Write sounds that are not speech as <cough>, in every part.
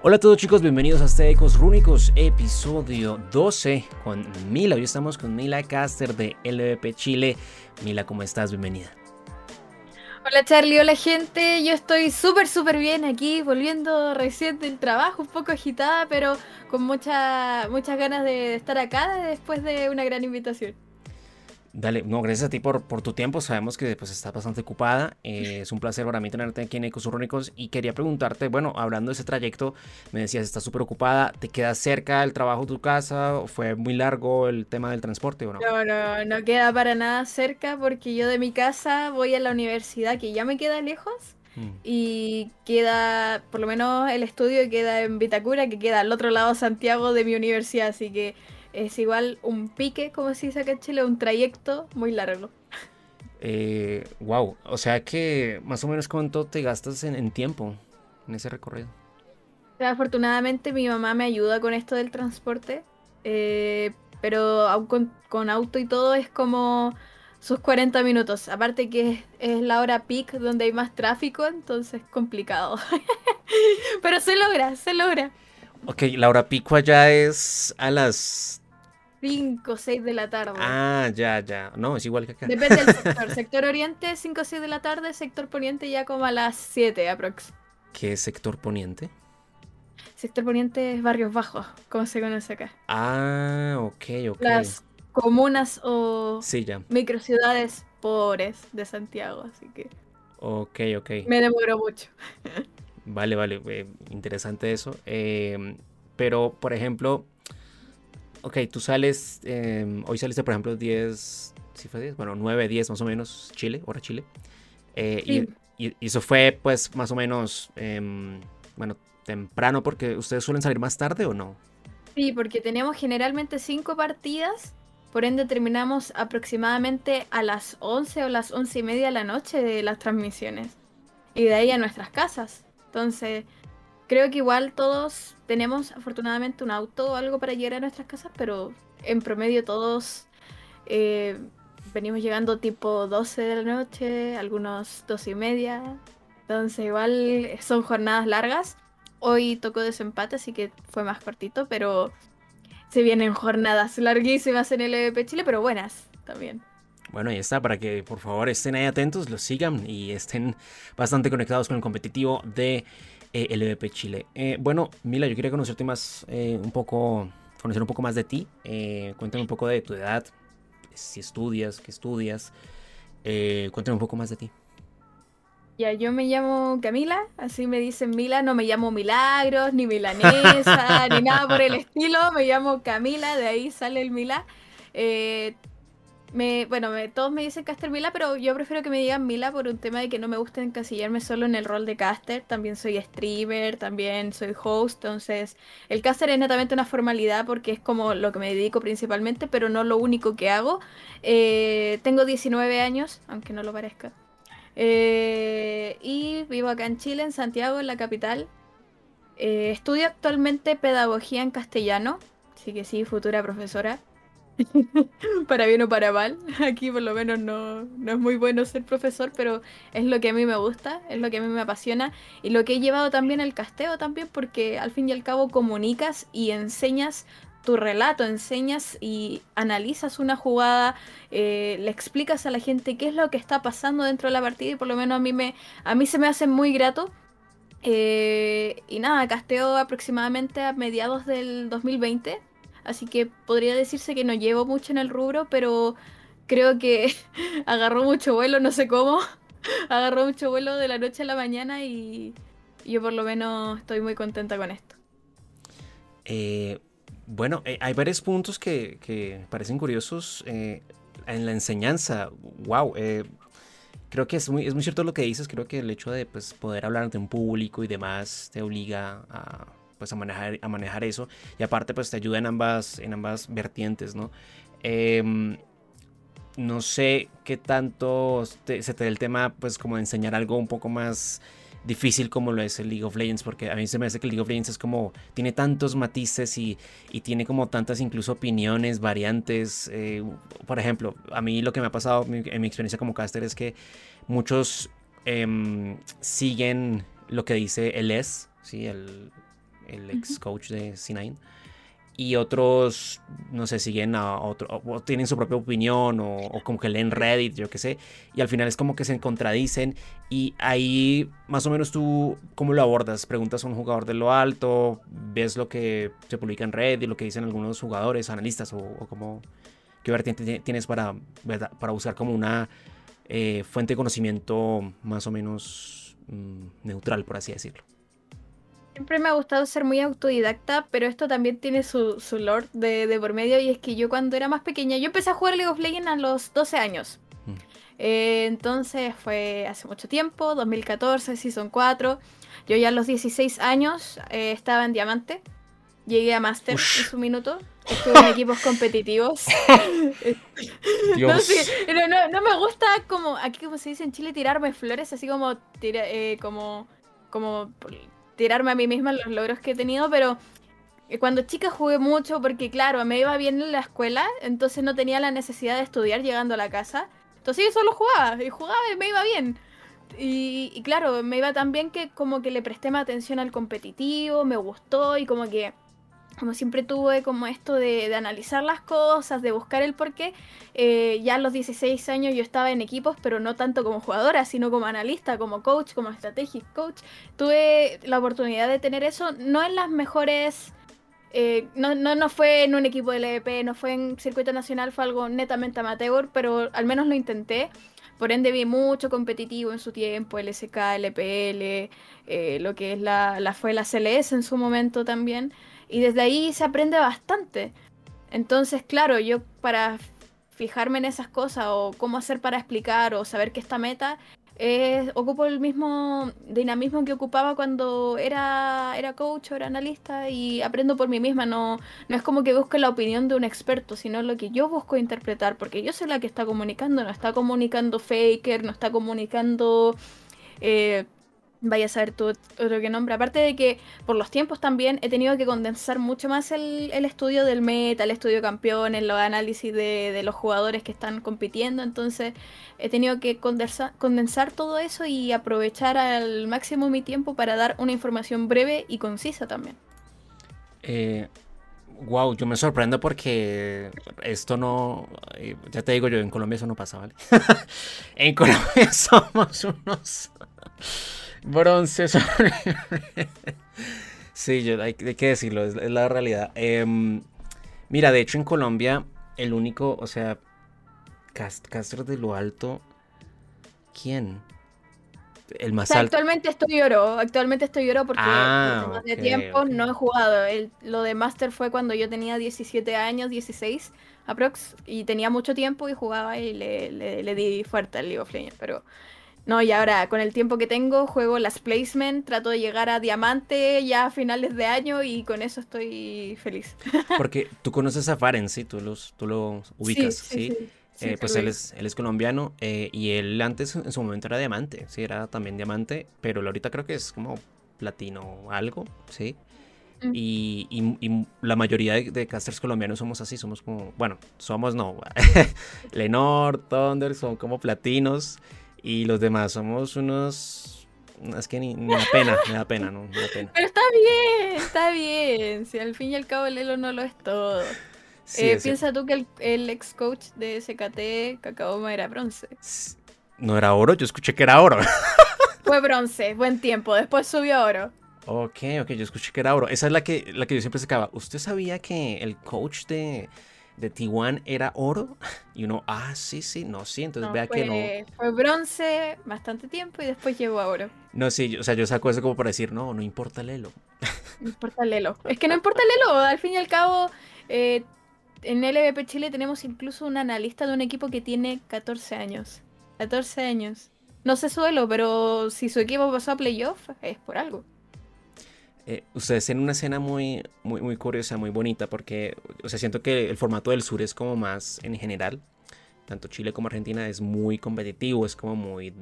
Hola a todos chicos, bienvenidos a este Ecos Rúnicos, episodio 12 con Mila. Hoy estamos con Mila Caster de LVP Chile. Mila, ¿cómo estás? Bienvenida. Hola Charlie, hola gente, yo estoy súper súper bien aquí, volviendo recién del trabajo, un poco agitada, pero con mucha, muchas ganas de estar acá después de una gran invitación. Dale, no, gracias a ti por, por tu tiempo. Sabemos que pues estás bastante ocupada. Eh, es un placer para mí tenerte aquí en Ecos Y quería preguntarte, bueno, hablando de ese trayecto, me decías, estás súper ocupada. ¿Te quedas cerca del trabajo de tu casa? ¿Fue muy largo el tema del transporte o no? No, no, no queda para nada cerca porque yo de mi casa voy a la universidad, que ya me queda lejos. Mm. Y queda, por lo menos el estudio queda en Vitacura, que queda al otro lado de Santiago de mi universidad. Así que es igual un pique, como se dice acá en Chile, un trayecto muy largo. Eh, wow, o sea que más o menos cuánto te gastas en, tiempo en ese recorrido. Afortunadamente mi mamá me ayuda con esto del transporte, eh, pero aún con, auto y todo es como sus 40 minutos. Aparte que es, la hora peak donde hay más tráfico, entonces es complicado. <laughs> pero se logra, se logra. Ok, la hora pico allá es a las 5 o 6 de la tarde. Ah, ya, ya. No, es igual que acá. Depende del sector. <laughs> sector oriente, 5 o 6 de la tarde. Sector poniente, ya como a las 7 aprox. ¿Qué es sector poniente? Sector poniente es barrios bajos, como se conoce acá. Ah, ok, ok. Las comunas o sí, ya. microciudades pobres de Santiago, así que. Ok, ok. Me demoró mucho. <laughs> Vale, vale, eh, interesante eso. Eh, pero, por ejemplo, ok, tú sales, eh, hoy saliste, por ejemplo, 10, ¿sí fue 10? Bueno, 9, 10 más o menos, Chile, hora Chile. y, eso fue, pues, más o menos, em, bueno, temprano, porque ustedes suelen salir más tarde o no? Sí, porque tenemos generalmente 5 partidas, por ende terminamos aproximadamente a las 11 o las 11 y media de la noche de las transmisiones. Y de ahí a nuestras casas. Entonces, creo que igual todos tenemos afortunadamente un auto o algo para llegar a nuestras casas, pero en promedio todos eh, venimos llegando tipo 12 de la noche, algunos 12 y media. Entonces, igual son jornadas largas. Hoy tocó desempate, así que fue más cortito, pero se vienen jornadas larguísimas en el EVP Chile, pero buenas también. Bueno, ahí está, para que por favor estén ahí atentos, los sigan y estén bastante conectados con el competitivo de eh, LVP Chile. Eh, bueno, Mila, yo quería conocerte más, eh, un poco, conocer un poco más de ti. cuéntame un poco de tu edad, si estudias, qué estudias. cuéntame un poco más de ti. Ya, yo me llamo Camila, así me dicen Mila, no me llamo Milagros, ni Milanesa, ni nada por el estilo, me llamo Camila, de ahí sale el Mila. Eh, me, bueno, todos me dicen Caster Mila, pero yo prefiero que me digan Mila por un tema de que no me gusta encasillarme solo en el rol de caster. También soy streamer, también soy host. Entonces, el caster es netamente una formalidad porque es como lo que me dedico principalmente, pero no lo único que hago. Eh, tengo 19 años, aunque no lo parezca. Eh, y vivo acá en Chile, en Santiago, en la capital. Eh, estudio actualmente pedagogía en castellano, así que sí, futura profesora. <laughs> para bien o para mal. Aquí por lo menos no, no, es muy bueno ser profesor, pero es lo que a mí me gusta, es lo que a mí me apasiona y lo que he llevado también al casteo también porque al fin y al cabo comunicas y enseñas tu relato, enseñas y analizas una jugada, eh, le explicas a la gente qué es lo que está pasando dentro de la partida y por lo menos a mí, me, a mí se me hace muy grato. Eh, y nada, casteo aproximadamente a mediados del 2020 así que podría decirse que no llevo mucho en el rubro, pero creo que <laughs> agarró mucho vuelo, no sé cómo, <laughs> agarró mucho vuelo de la noche a la mañana y yo por lo menos estoy muy contenta con esto. Eh, bueno, eh, hay varios puntos que, parecen curiosos eh, en la enseñanza. Wow, creo que es muy, es muy cierto lo que dices. Creo que el hecho de pues, poder hablar ante un público y demás te obliga a pues a manejar, a manejar eso. Y aparte pues te ayuda en ambas, en ambas vertientes, ¿no? Em, no sé qué tanto se te da el tema pues como de enseñar algo un poco más difícil como lo es el League of Legends, porque a mí se me hace que el League of Legends es como, tiene tantos matices y, y tiene como tantas incluso opiniones, variantes. Eh, por ejemplo, a mí lo que me ha pasado en mi experiencia como caster es que muchos em, siguen lo que dice el ES, ¿sí? el, el ex coach de C9 y otros, no sé, siguen a otro, o tienen su propia opinión, o, como que leen Reddit, yo qué sé, y al final es como que se contradicen, y ahí más o menos tú, ¿cómo lo abordas? Preguntas a un jugador de lo alto, ves lo que se publica en Reddit, lo que dicen algunos jugadores, analistas, o, o como, ¿qué vertiente tienes para, para usar como una eh, fuente de conocimiento más o menos mm, neutral, por así decirlo? Siempre me ha gustado ser muy autodidacta, pero esto también tiene su, su lore de, por medio y es que yo cuando era más pequeña, yo empecé a jugar League of Legends a los 12 años. Mm. Eh, entonces fue hace mucho tiempo, 2014, Season 4. Yo ya a los 16 años eh, estaba en Diamante. Llegué a Master en su minuto. Estuve en <laughs> equipos competitivos. <laughs> Dios. No, no, me gusta como, aquí como se dice en Chile, tirarme flores, así como, eh, como, como tirarme a mí misma los logros que he tenido, pero cuando chica jugué mucho porque, claro, me iba bien en la escuela, entonces no tenía la necesidad de estudiar llegando a la casa. Entonces yo solo jugaba, y jugaba y me iba bien. Y, y claro, me iba tan bien que como que le presté más atención al competitivo, me gustó y como que como siempre tuve como esto de, analizar las cosas, de buscar el porqué, eh, ya a los 16 años yo estaba en equipos, pero no tanto como jugadora, sino como analista, como coach, como strategic coach. Tuve la oportunidad de tener eso, no en las mejores... Eh, no, no, no, fue en un equipo de LVP, no fue en circuito nacional, fue algo netamente amateur, pero al menos lo intenté. Por ende vi mucho competitivo en su tiempo, LSK, LPL, eh, lo que es la, la, fue la CLS en su momento también. Y desde ahí se aprende bastante. Entonces, claro, yo para fijarme en esas cosas o cómo hacer para explicar o saber que esta meta es, ocupo el mismo dinamismo que ocupaba cuando era, era coach o era analista y aprendo por mí misma. No, no es como que busque la opinión de un experto, sino lo que yo busco interpretar, porque yo soy la que está comunicando, no está comunicando Faker, no está comunicando... Eh, vaya a saber tú otro que nombre. Aparte de que por los tiempos también he tenido que condensar mucho más el, estudio del meta, el estudio campeones, los análisis de, los jugadores que están compitiendo. Entonces he tenido que condensar, condensar todo eso y aprovechar al máximo mi tiempo para dar una información breve y concisa también. Eh, wow, yo me sorprendo porque esto no, eh, ya te digo yo, en Colombia eso no pasa, ¿vale? <laughs> en Colombia <laughs> somos unos Bronce <laughs> sí, yo, hay, que decirlo, es, la realidad. Em, mira, de hecho en Colombia, el único, o sea, Castro de lo alto, ¿quién? El más alto. Actualmente estoy oro, actualmente estoy oro porque ah, de tiempo no he jugado. lo de Master fue cuando yo tenía 17 años, 16 aprox, y tenía mucho tiempo y jugaba y le, le, di fuerte al League of Legends, pero no, y ahora con el tiempo que tengo juego las placement, trato de llegar a diamante ya a finales de año y con eso estoy feliz. <laughs> Porque tú conoces a Faren, sí, tú, los, tú lo ubicas, ¿sí? Eh, pues él es, él es colombiano eh, y él antes en su momento era diamante, sí, era también diamante, pero ahorita creo que es como platino o algo, sí. Mm. Y, la mayoría de, casters colombianos somos así, somos como, bueno, somos no, <laughs> Lenor, Thunder, son como platinos. Y los demás somos unos. Es que ni, me da pena, me da pena, ¿no? Me da pena. Pero está bien, está bien. Si al fin y al cabo el Elo no lo es todo. Eh, piensa tú que el, ex coach de SKT, Kakaoma, era bronce. No era oro, yo escuché que era oro. <laughs> Fue bronce, buen tiempo. Después subió a oro. Ok, ok, yo escuché que era oro. Esa es la que, la que yo siempre sacaba. ¿Usted sabía que el coach de, de T1 era oro. Y uno, ah, sí, sí, no, sí, entonces vea que no. Fue bronce bastante tiempo y después llegó a oro. No, sí, o sea, yo saco eso como para decir, no, no importa el elo. No importa el elo. Es que no importa el elo, al fin y al cabo, eh, en LVP Chile tenemos incluso un analista de un equipo que tiene 14 años. 14 años. No sé su elo, pero si su equipo pasó a playoff, es por algo. Eh, ustedes en una escena muy, muy, muy curiosa, muy bonita, porque, o sea, siento que el formato del sur es como más en general, tanto Chile como Argentina es muy competitivo, es como muy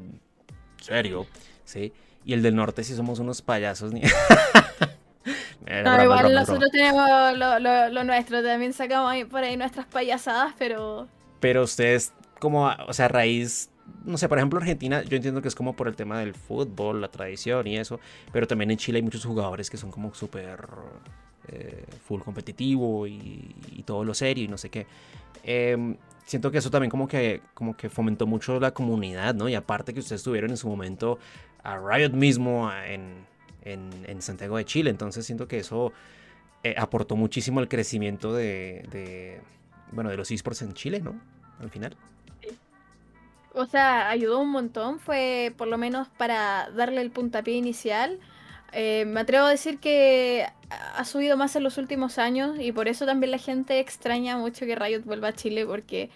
serio, ¿sí? Y el del norte sí somos unos payasos. Ni... <laughs> no, igual nosotros tenemos lo, nuestro, también sacamos por ahí nuestras payasadas, pero... Pero ustedes, como, o sea, a raíz no sé, por ejemplo, Argentina, yo entiendo que es como por el tema del fútbol, la tradición y eso, pero también en Chile hay muchos jugadores que son como súper eh, full competitivo y, todo lo serio y no sé qué. Em, siento que eso también como que, como que fomentó mucho la comunidad, ¿no? Y aparte que ustedes tuvieron en su momento a Riot mismo en, en, Santiago de Chile, entonces siento que eso eh, aportó muchísimo al crecimiento de, de, bueno, de los esports en Chile, ¿no? Al final. O sea, ayudó un montón, fue por lo menos para darle el puntapié inicial eh, me atrevo a decir que ha subido más en los últimos años y por eso también la gente extraña mucho que Riot vuelva a Chile porque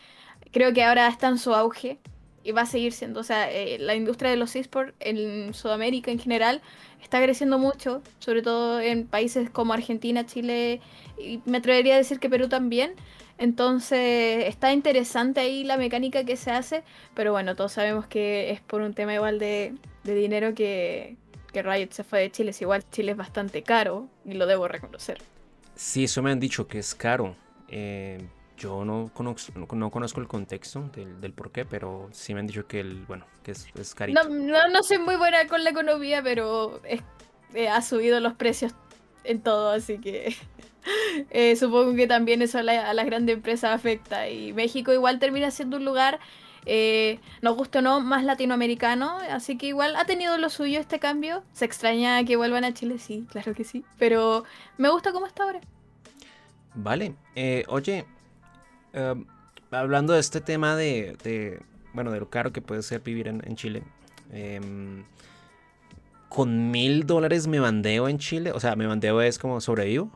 creo que ahora está en su auge y va a seguir siendo. O sea, eh, la industria de los esports en Sudamérica en general está creciendo mucho, sobre todo en países como Argentina, Chile y me atrevería a decir que Perú también. Entonces está interesante ahí la mecánica que se hace, pero bueno, todos sabemos que es por un tema igual de dinero que, que Riot se fue de Chile. Es igual Chile es bastante caro y lo debo reconocer. Sí, eso me han dicho que es caro. Eh, yo no conozco, no, conozco el contexto del, del, por qué, pero sí me han dicho que el, bueno, que es, es carito. No, no, soy muy buena con la economía, pero eh, ha subido los precios en todo, así que <laughs> eh, supongo que también eso a, a las grandes empresas afecta. Y México igual termina siendo un lugar eh, nos o no, más latinoamericano, así que igual ha tenido lo suyo este cambio. Se extraña que vuelvan a Chile, sí, claro que sí, pero me gusta cómo está ahora. Vale, eh, oye, em, hablando de este tema de, bueno, de lo caro que puede ser vivir en, Chile, em, con mil dólares me bandeo en Chile, o sea, me bandeo es como sobrevivo.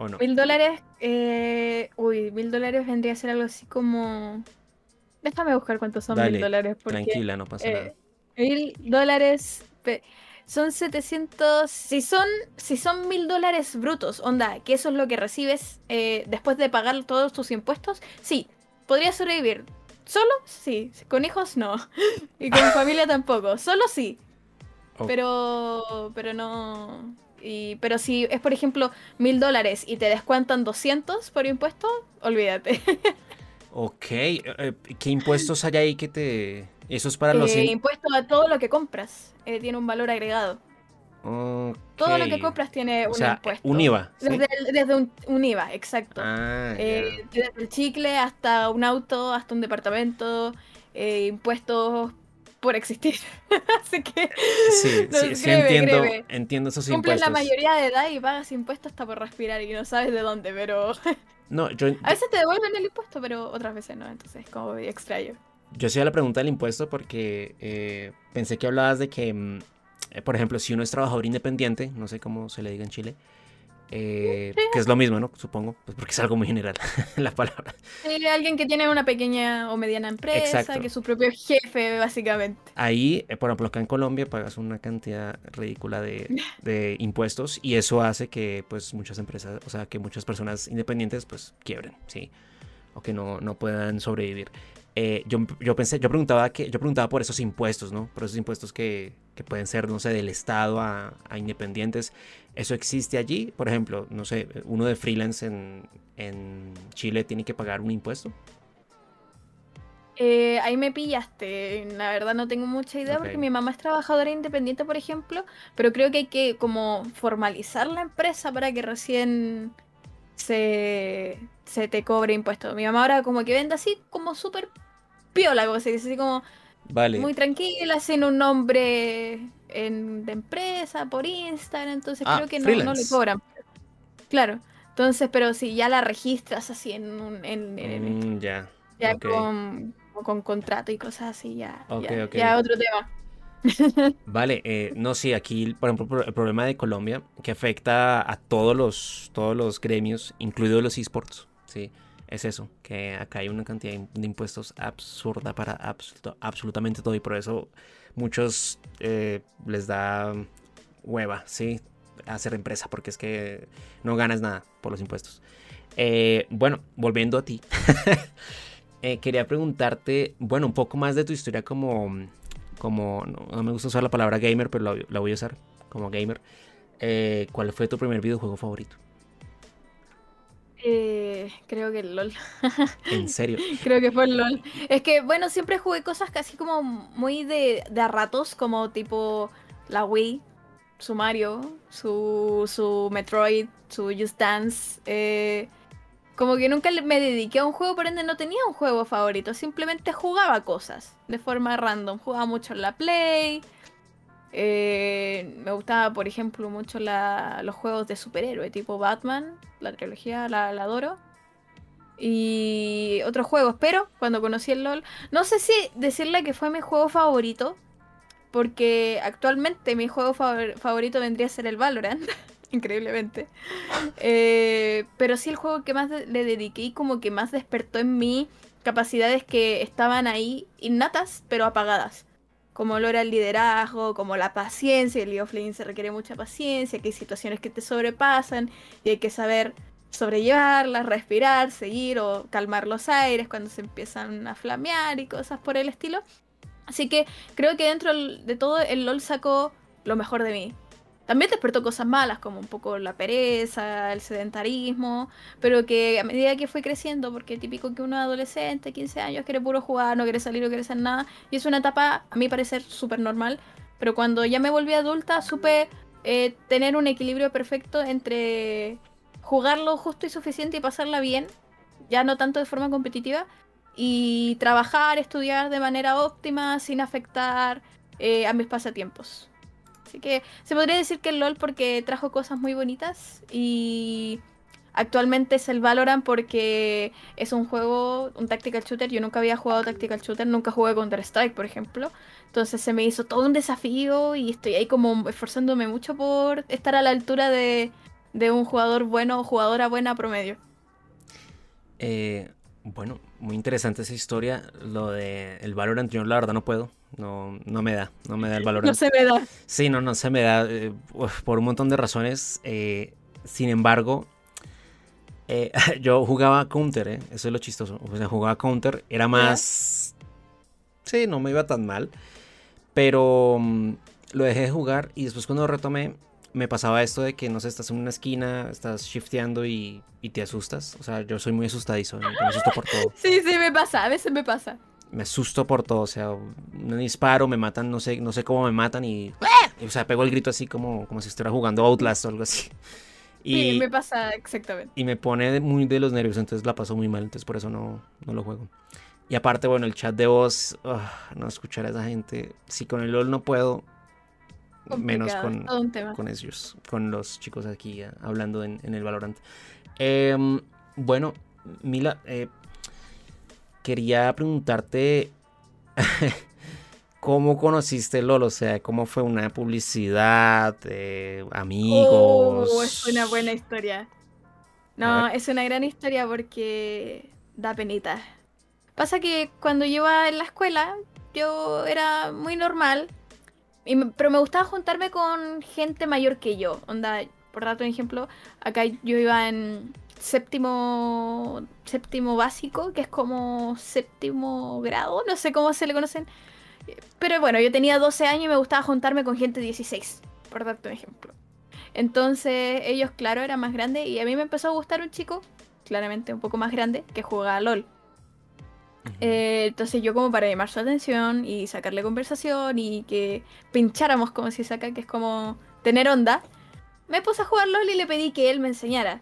¿O no? Mil dólares, eh, uy, mil dólares vendría a ser algo así como Déjame buscar cuántos son mil dólares. tranquila, no pasa nada. Eh, mil dólares. Son 700. Si son, si son mil dólares brutos, onda, que eso es lo que recibes eh, después de pagar todos tus impuestos, sí, podrías sobrevivir. ¿Solo? Sí. Con hijos, no. <laughs> y con <laughs> familia tampoco. Solo sí. Pero. Pero no. Y, pero si es, por ejemplo, mil dólares y te descuentan 200 por impuesto, olvídate. <laughs> Ok, eh, eh, ¿qué impuestos hay ahí que te... Eso es para los... Eh, impuesto a todo lo que compras, tiene un valor agregado. Todo lo que compras tiene un impuesto. Un IVA. Desde, un, IVA, exacto. Ah, desde el chicle hasta un auto, hasta un departamento, impuestos por existir. <laughs> Así que. Sí, sí, entiendo, entiendo esos Cumples la mayoría de edad y pagas impuestos hasta por respirar y no sabes de dónde, pero. <laughs> No, yo... A veces te devuelven el impuesto, pero otras veces no, entonces es como extraño. Yo hacía la pregunta del impuesto porque eh, pensé que hablabas de que, mm, eh, por ejemplo, si uno es trabajador independiente, no sé cómo se le diga en Chile, eh, que es lo mismo, ¿no? Supongo, pues porque es algo muy general <laughs> la palabra. Sí, alguien que tiene una pequeña o mediana empresa, que es su propio jefe, básicamente. Ahí, eh, por ejemplo, acá en Colombia pagas una cantidad ridícula <laughs> de, impuestos y eso hace que, pues, muchas empresas, o sea, que muchas personas independientes, pues, quiebren, ¿sí? O que no, no puedan sobrevivir. Eh, yo, yo, pensé, yo preguntaba que, yo preguntaba por esos impuestos, ¿no? Por esos impuestos que, que pueden ser, no sé, del Estado a, a independientes. ¿Eso existe allí? Por ejemplo, no sé, uno de freelance en, Chile tiene que pagar un impuesto. Eh, ahí me pillaste. La verdad no tengo mucha idea porque mi mamá es trabajadora independiente, por ejemplo, pero creo que hay que como formalizar la empresa para que recién se, se te cobre impuesto. Mi mamá ahora como que vende así como súper piola, como se dice, así como muy tranquila, sin un nombre en, de empresa, por Instagram, entonces ah, creo que no, no, le cobran. Claro, entonces, pero si ya la registras así en un... En, mm, ya. Ya con, con, contrato y cosas así, ya. ya, ya otro tema. <laughs> Vale, eh, no, sí, aquí, por ejemplo, el problema de Colombia, que afecta a todos los, todos los gremios, incluidos los esports, ¿sí? Es eso, que acá hay una cantidad de impuestos absurda para absolutamente todo y por eso muchos eh, les da hueva, ¿sí? Hacer empresa, porque es que no ganas nada por los impuestos. Eh, bueno, volviendo a ti, <laughs> eh, quería preguntarte, bueno, un poco más de tu historia como, como no, me gusta usar la palabra gamer, pero la, la voy a usar como gamer. ¿Cuál fue tu primer videojuego favorito? Eh, creo que el LOL. ¿En serio? <laughs> creo que fue el LOL. Es que, bueno, siempre jugué cosas casi como muy de, de a ratos, como tipo la Wii, su Mario, su, su Metroid, su Just Dance. Eh, como que nunca me dediqué a un juego, por ende no tenía un juego favorito. Simplemente jugaba cosas de forma random. Jugaba mucho en la Play. Eh, me gustaba, por ejemplo, mucho los juegos de superhéroe, tipo Batman, la trilogía, la, la adoro. Y otros juegos, pero cuando conocí el LOL, no sé si decirle que fue mi juego favorito, porque actualmente mi juego favorito vendría a ser el Valorant. <laughs> increíblemente. Eh, pero sí el juego que más le dediqué y como que más despertó en mí capacidades que estaban ahí innatas, pero apagadas. Como lo era el liderazgo, como la paciencia. El League of Legends se requiere mucha paciencia, que hay situaciones que te sobrepasan y hay que saber sobrellevarlas, respirar, seguir o calmar los aires cuando se empiezan a flamear y cosas por el estilo. Así que creo que dentro de todo el LOL sacó lo mejor de mí. También despertó cosas malas, como un poco la pereza, el sedentarismo, pero que a medida que fue creciendo, porque es típico que uno adolescente, 15 años, quiere puro jugar, no quiere salir, no quiere hacer nada, y es una etapa, a mi parecer, súper normal, pero cuando ya me volví adulta, supe eh, tener un equilibrio perfecto entre jugar lo justo y suficiente y pasarla bien, ya no tanto de forma competitiva, y trabajar, estudiar de manera óptima sin afectar eh, a mis pasatiempos. Así que se podría decir que el LOL porque trajo cosas muy bonitas y actualmente es el Valorant porque es un juego, un tactical shooter. Yo nunca había jugado tactical shooter, nunca jugué Counter Strike, por ejemplo. Entonces se me hizo todo un desafío y estoy ahí como esforzándome mucho por estar a la altura de, de un jugador bueno o jugadora buena promedio. Eh, bueno, muy interesante esa historia. Lo de el Valorant, yo la verdad no puedo. No, no me da, no me da el Valorant. No se me da. Sí, no, no se me da. Eh, por un montón de razones. Eh, sin embargo, eh, <laughs> yo jugaba Counter, ¿eh? Eso es lo chistoso. O sea, jugaba Counter. Era más. Sí, no me iba tan mal. Pero mm, lo dejé de jugar y después cuando retomé me pasaba esto de que, no sé, estás en una esquina, estás shifteando y, te asustas. O sea, yo soy muy asustadizo, me asusto por todo. Sí, sí, me pasa, a veces me pasa. Me asusto por todo, o sea, un disparo, me matan, no sé, no sé cómo me matan y, o sea, pego el grito así como, como si estuviera jugando Outlast o algo así. Y, sí, me pasa exactamente. Y me pone muy de los nervios, entonces la paso muy mal, entonces por eso no, no lo juego. Y aparte, bueno, el chat de voz, no escuchar a esa gente. Si con el LOL no puedo, menos con, con ellos, con los chicos aquí eh, hablando en, el Valorant. Em, bueno, Mila, eh, quería preguntarte <laughs> cómo conociste LOL, o sea, cómo fue una publicidad, eh, amigos. Oh, es una buena historia. No, es una gran historia porque da penita. Pasa que cuando yo iba en la escuela, yo era muy normal, pero me gustaba juntarme con gente mayor que yo. Onda, por darte un ejemplo, acá yo iba en séptimo séptimo básico, que es como séptimo grado, no sé cómo se le conocen. Pero bueno, yo tenía 12 años y me gustaba juntarme con gente de 16, por darte un ejemplo. Entonces ellos, claro, eran más grandes y a mí me empezó a gustar un chico, claramente un poco más grande, que jugaba LOL. Eh, entonces yo como para llamar su atención y sacarle conversación y que pincháramos como si saca, que es como tener onda, me puse a jugar LOL y le pedí que él me enseñara.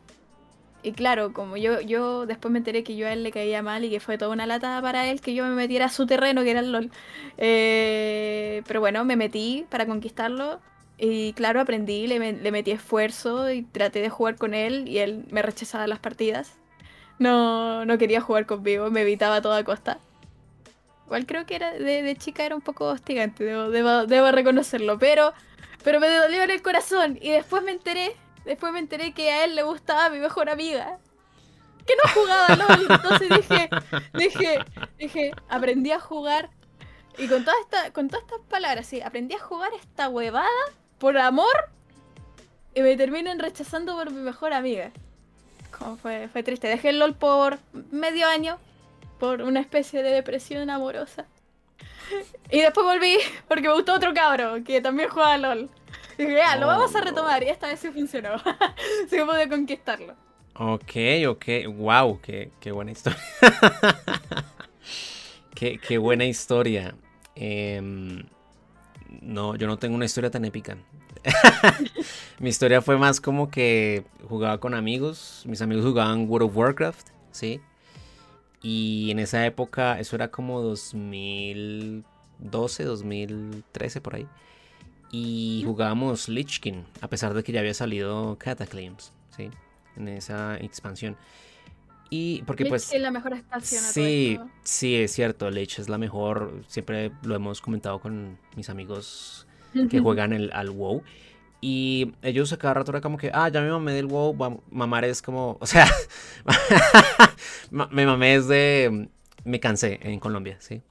Y claro, como yo, yo después me enteré que yo a él le caía mal y que fue toda una lata para él que yo me metiera a su terreno, que era el LOL. Eh, pero bueno, me metí para conquistarlo. Y claro, aprendí, le, le metí esfuerzo y traté de jugar con él y él me rechazaba las partidas no, no quería jugar conmigo, me evitaba a toda costa. Igual creo que era de, chica era un poco hostigante, debo, reconocerlo, pero, pero me dolió en el corazón y después me enteré, después me enteré que a él le gustaba mi mejor amiga. Que no jugaba LOL, entonces dije, dije, dije, aprendí a jugar y con toda esta, con todas estas palabras, sí, aprendí a jugar esta huevada por amor y me terminan rechazando por mi mejor amiga fue, fue triste. Dejé el LOL por medio año, por una especie de depresión amorosa. <laughs> Y después volví porque me gustó otro cabro que también jugaba LOL. Y dije, ya, lo vamos a retomar. Y esta vez sí funcionó. <laughs> sí pude conquistarlo. Ok, ok, wow, qué, buena historia. <laughs> qué, buena historia. Em, no, yo no tengo una historia tan épica. <laughs> Mi historia fue más como que jugaba con amigos. Mis amigos jugaban World of Warcraft, ¿sí? Y en esa época, eso era como 2012, 2013 por ahí. Y jugábamos Lich a pesar de que ya había salido Cataclysms, ¿sí? En esa expansión. Y porque pues... Es la mejor expansión. Sí, sí, es cierto. Lich es la mejor. Siempre lo hemos comentado con mis amigos que juegan el, al WoW. Y ellos a cada rato era como que, ah, ya me mamé del WoW. Mamar es como, <laughs> o sea, me mamé es de... Me cansé en Colombia, ¿sí?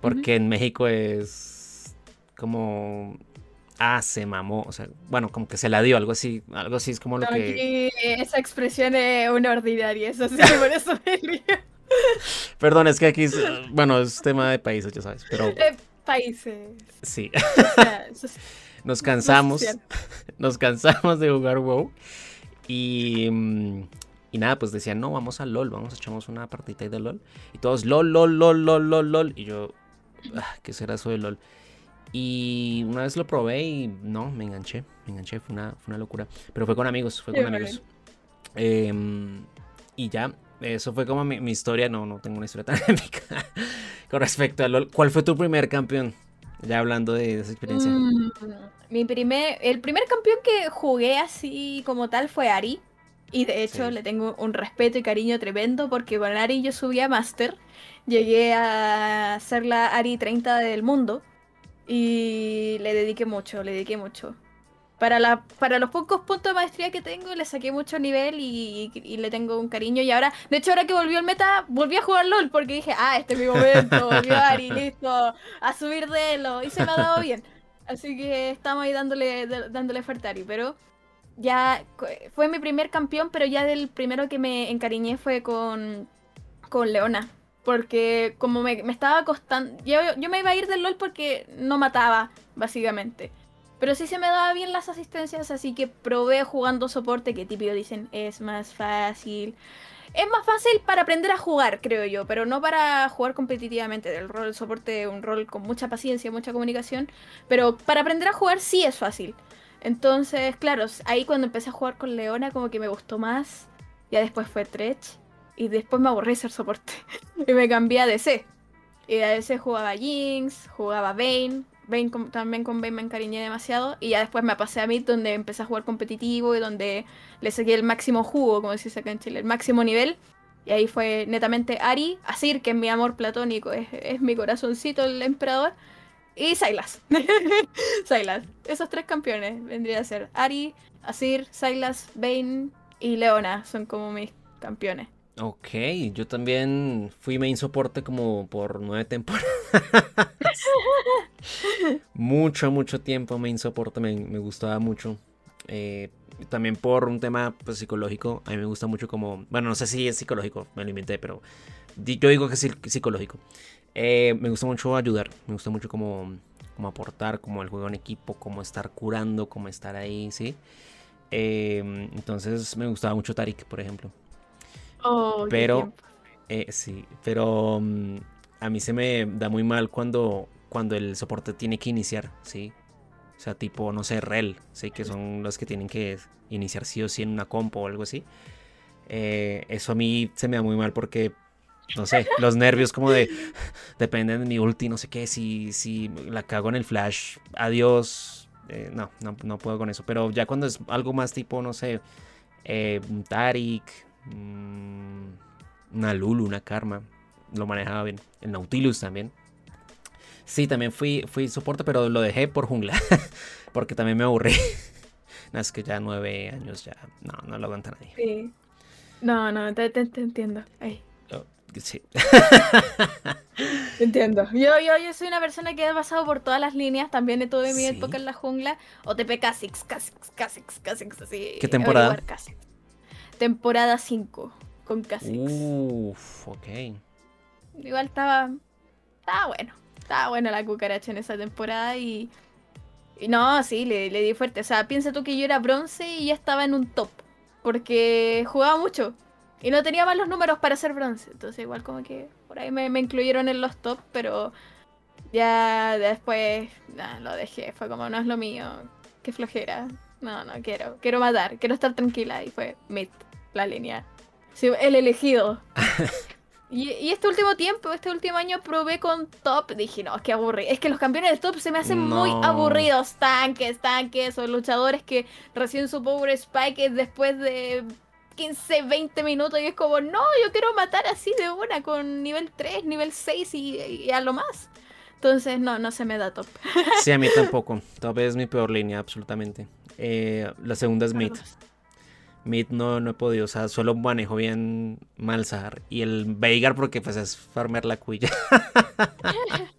Porque en México es como ah, se mamó, o sea, bueno, como que se la dio, algo así, algo así es como lo que... esa expresión es una ordinaria, eso sí, <laughs> por eso me río. Perdón, es que aquí, bueno, es tema de países, ya sabes, pero... Países. Sí. <laughs> nos cansamos, <laughs> nos cansamos de jugar WoW y... Mm, y nada, pues decían, no, vamos a LOL, vamos, echamos una partita de LOL. Y todos, LOL, LOL, LOL, LOL, LOL, LOL. Y yo, ah, ¿qué será eso de LOL? Y una vez lo probé y no, me enganché, me enganché, fue una, fue una locura. Pero fue con amigos, fue con amigos. Em, y ya, eso fue como mi, historia, no, no tengo una historia tan <laughs> épica con respecto a LOL. ¿Cuál fue tu primer campeón? Ya hablando de, esa experiencia. Mm, mi primer, el primer campeón que jugué así como tal fue Ari. Y de hecho le tengo un respeto y cariño tremendo porque con Ari yo subí a Master. Llegué a ser la Ari 30 del mundo. Y le dediqué mucho, le dediqué mucho. Para, la, para los pocos puntos de maestría que tengo, le saqué mucho nivel y, le tengo un cariño. Y ahora, de hecho, ahora que volvió el meta, volví a jugar LOL porque dije, ah, este es mi momento, volvió Ari, <laughs> listo, a subir de elo. Y se me ha dado bien. Así que estamos ahí dándole, dándole fuerte a Ari. Pero ya fue mi primer campeón, pero ya del primero que me encariñé fue con, con Leona. Porque como me, estaba costando... Yo, yo, me iba a ir del LOL porque no mataba, básicamente. Pero sí se me daba bien las asistencias, así que probé jugando soporte, que típico dicen es más fácil. Es más fácil para aprender a jugar, creo yo, pero no para jugar competitivamente. El rol soporte es un rol con mucha paciencia, mucha comunicación. Pero para aprender a jugar sí es fácil. Entonces, claro, ahí cuando empecé a jugar con Leona como que me gustó más. Ya después fue Tretch. Y después me aburrí ser soporte. <laughs> y me cambié a DC. Y a DC jugaba Jinx, jugaba Vayne. Vayne también con Vayne me encariñé demasiado. Y ya después me pasé a Mid, donde empecé a jugar competitivo y donde le saqué el máximo jugo, como se acá en Chile, el máximo nivel. Y ahí fue netamente Ari, Asir, que es mi amor platónico, es, es mi corazoncito, el emperador. Y Sylas. Sylas. <laughs> Esos tres campeones vendría a ser Ari, Asir, Sylas, Vayne y Leona. Son como mis campeones. Ok, yo también fui main soporte como por nueve temporadas. Mucho, mucho tiempo main soporte, me, gustaba mucho. Eh, también por un tema pues, psicológico, a mí me gusta mucho como, bueno, no sé si es psicológico, me lo inventé, pero yo digo que es psicológico. Eh, me gusta mucho ayudar, me gusta mucho como, como aportar, como el juego en equipo, como estar curando, como estar ahí, ¿sí? Eh, entonces me gustaba mucho Tarik, por ejemplo. Oh, pero, sí, pero mm, a mí se me da muy mal cuando, cuando el soporte tiene que iniciar, ¿sí? O sea, tipo, no sé, rel, ¿sí? Que son los que tienen que iniciar sí o sí en una compo o algo así. Eh, eso a mí se me da muy mal porque, no sé, los nervios como de, <laughs> dependen de mi ulti, no sé qué, si, si la cago en el flash, adiós. Eh, no, no, no, puedo con eso. Pero ya cuando es algo más tipo, no sé, un Tarik, una Lulu, una Karma. Lo manejaba bien. El Nautilus también. Sí, también fui, fui soporte, pero lo dejé por jungla. <laughs> porque también me aburrí. <laughs> no, es que ya nueve años ya. No, no lo aguanta nadie. Sí. No, no, te, entiendo. Oh, sí. entiendo. Yo, yo, yo soy una persona que ha pasado por todas las líneas. También tuve mi época en la jungla. OTP Kha'Zix, Kha'Zix, Kha'Zix, Kha'Zix, así. ¿Qué temporada? temporada 5 con Kha'Zix. Uff, ok. Igual estaba. Estaba bueno. Estaba buena la cucaracha en esa temporada y. y no, sí, le, le, di fuerte. O sea, piensa tú que yo era bronce y ya estaba en un top porque jugaba mucho y no tenía más los números para hacer bronce. Entonces igual como que por ahí me, incluyeron en los top, pero ya después lo dejé. Fue como, no es lo mío, qué flojera. No, no quiero, quiero matar, quiero estar tranquila. Y fue mid, la línea. El elegido. <laughs> Y, este último tiempo, este último año probé con top. Dije, no, es que aburrido. Es que los campeones de top se me hacen muy aburridos. Tanques, tanques o luchadores que reciben su power spike después de 15, 20 minutos. Y es como, no, yo quiero matar así de una con nivel 3, nivel 6 y, a lo más. Entonces, no, no se me da top. Sí, a mí <laughs> tampoco. Top es mi peor línea, absolutamente. Eh, la segunda es mid. Mid no, no he podido, o sea, solo manejo bien Malzahar. Y el Veigar porque pues es farmear la cuya. <laughs>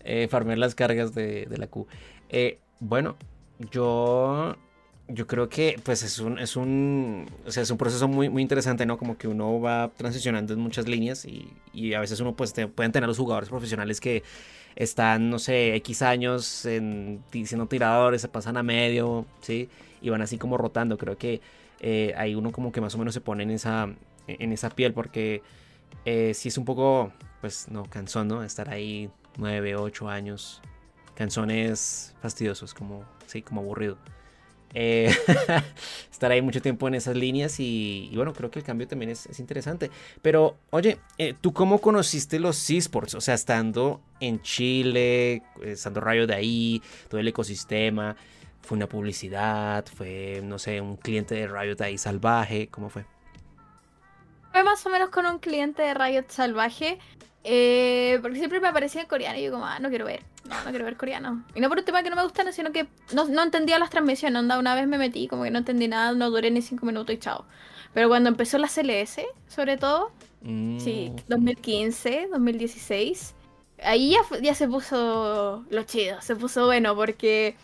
eh, farmear las cargas de, la Q. Eh, bueno, yo yo creo que pues es un, es un, o sea, es un proceso muy, muy interesante, ¿no? Como que uno va transicionando en muchas líneas y, y a veces uno pues pueden tener los jugadores profesionales que están, no sé, X años en, siendo tiradores, se pasan a medio, ¿sí? Y van así como rotando. Creo que eh, ahí uno como que más o menos se pone en esa, en esa piel porque eh, si es un poco, pues no, cansón, ¿no? Estar ahí 9, 8 años. Canzones fastidiosos, como, sí, como aburrido. Eh, <laughs> estar ahí mucho tiempo en esas líneas y, bueno, creo que el cambio también es, interesante. Pero, oye, ¿tú cómo conociste los esports? O sea, estando en Chile, estando rayo de ahí, todo el ecosistema fue una publicidad, fue, no sé, un cliente de Riot ahí salvaje, ¿cómo fue? Fue más o menos con un cliente de Riot salvaje, eh, porque siempre me aparecía en coreano y yo como, ah, no quiero ver, no, no quiero ver coreano. Y no por un tema que no me gustan, sino que no, entendía las transmisiones, onda, una vez me metí, como que no entendí nada, no duré ni cinco minutos y chao. Pero cuando empezó la CLS, sobre todo, sí, 2015, mm. 2016, ahí ya, ya se puso lo chido, se puso bueno, porque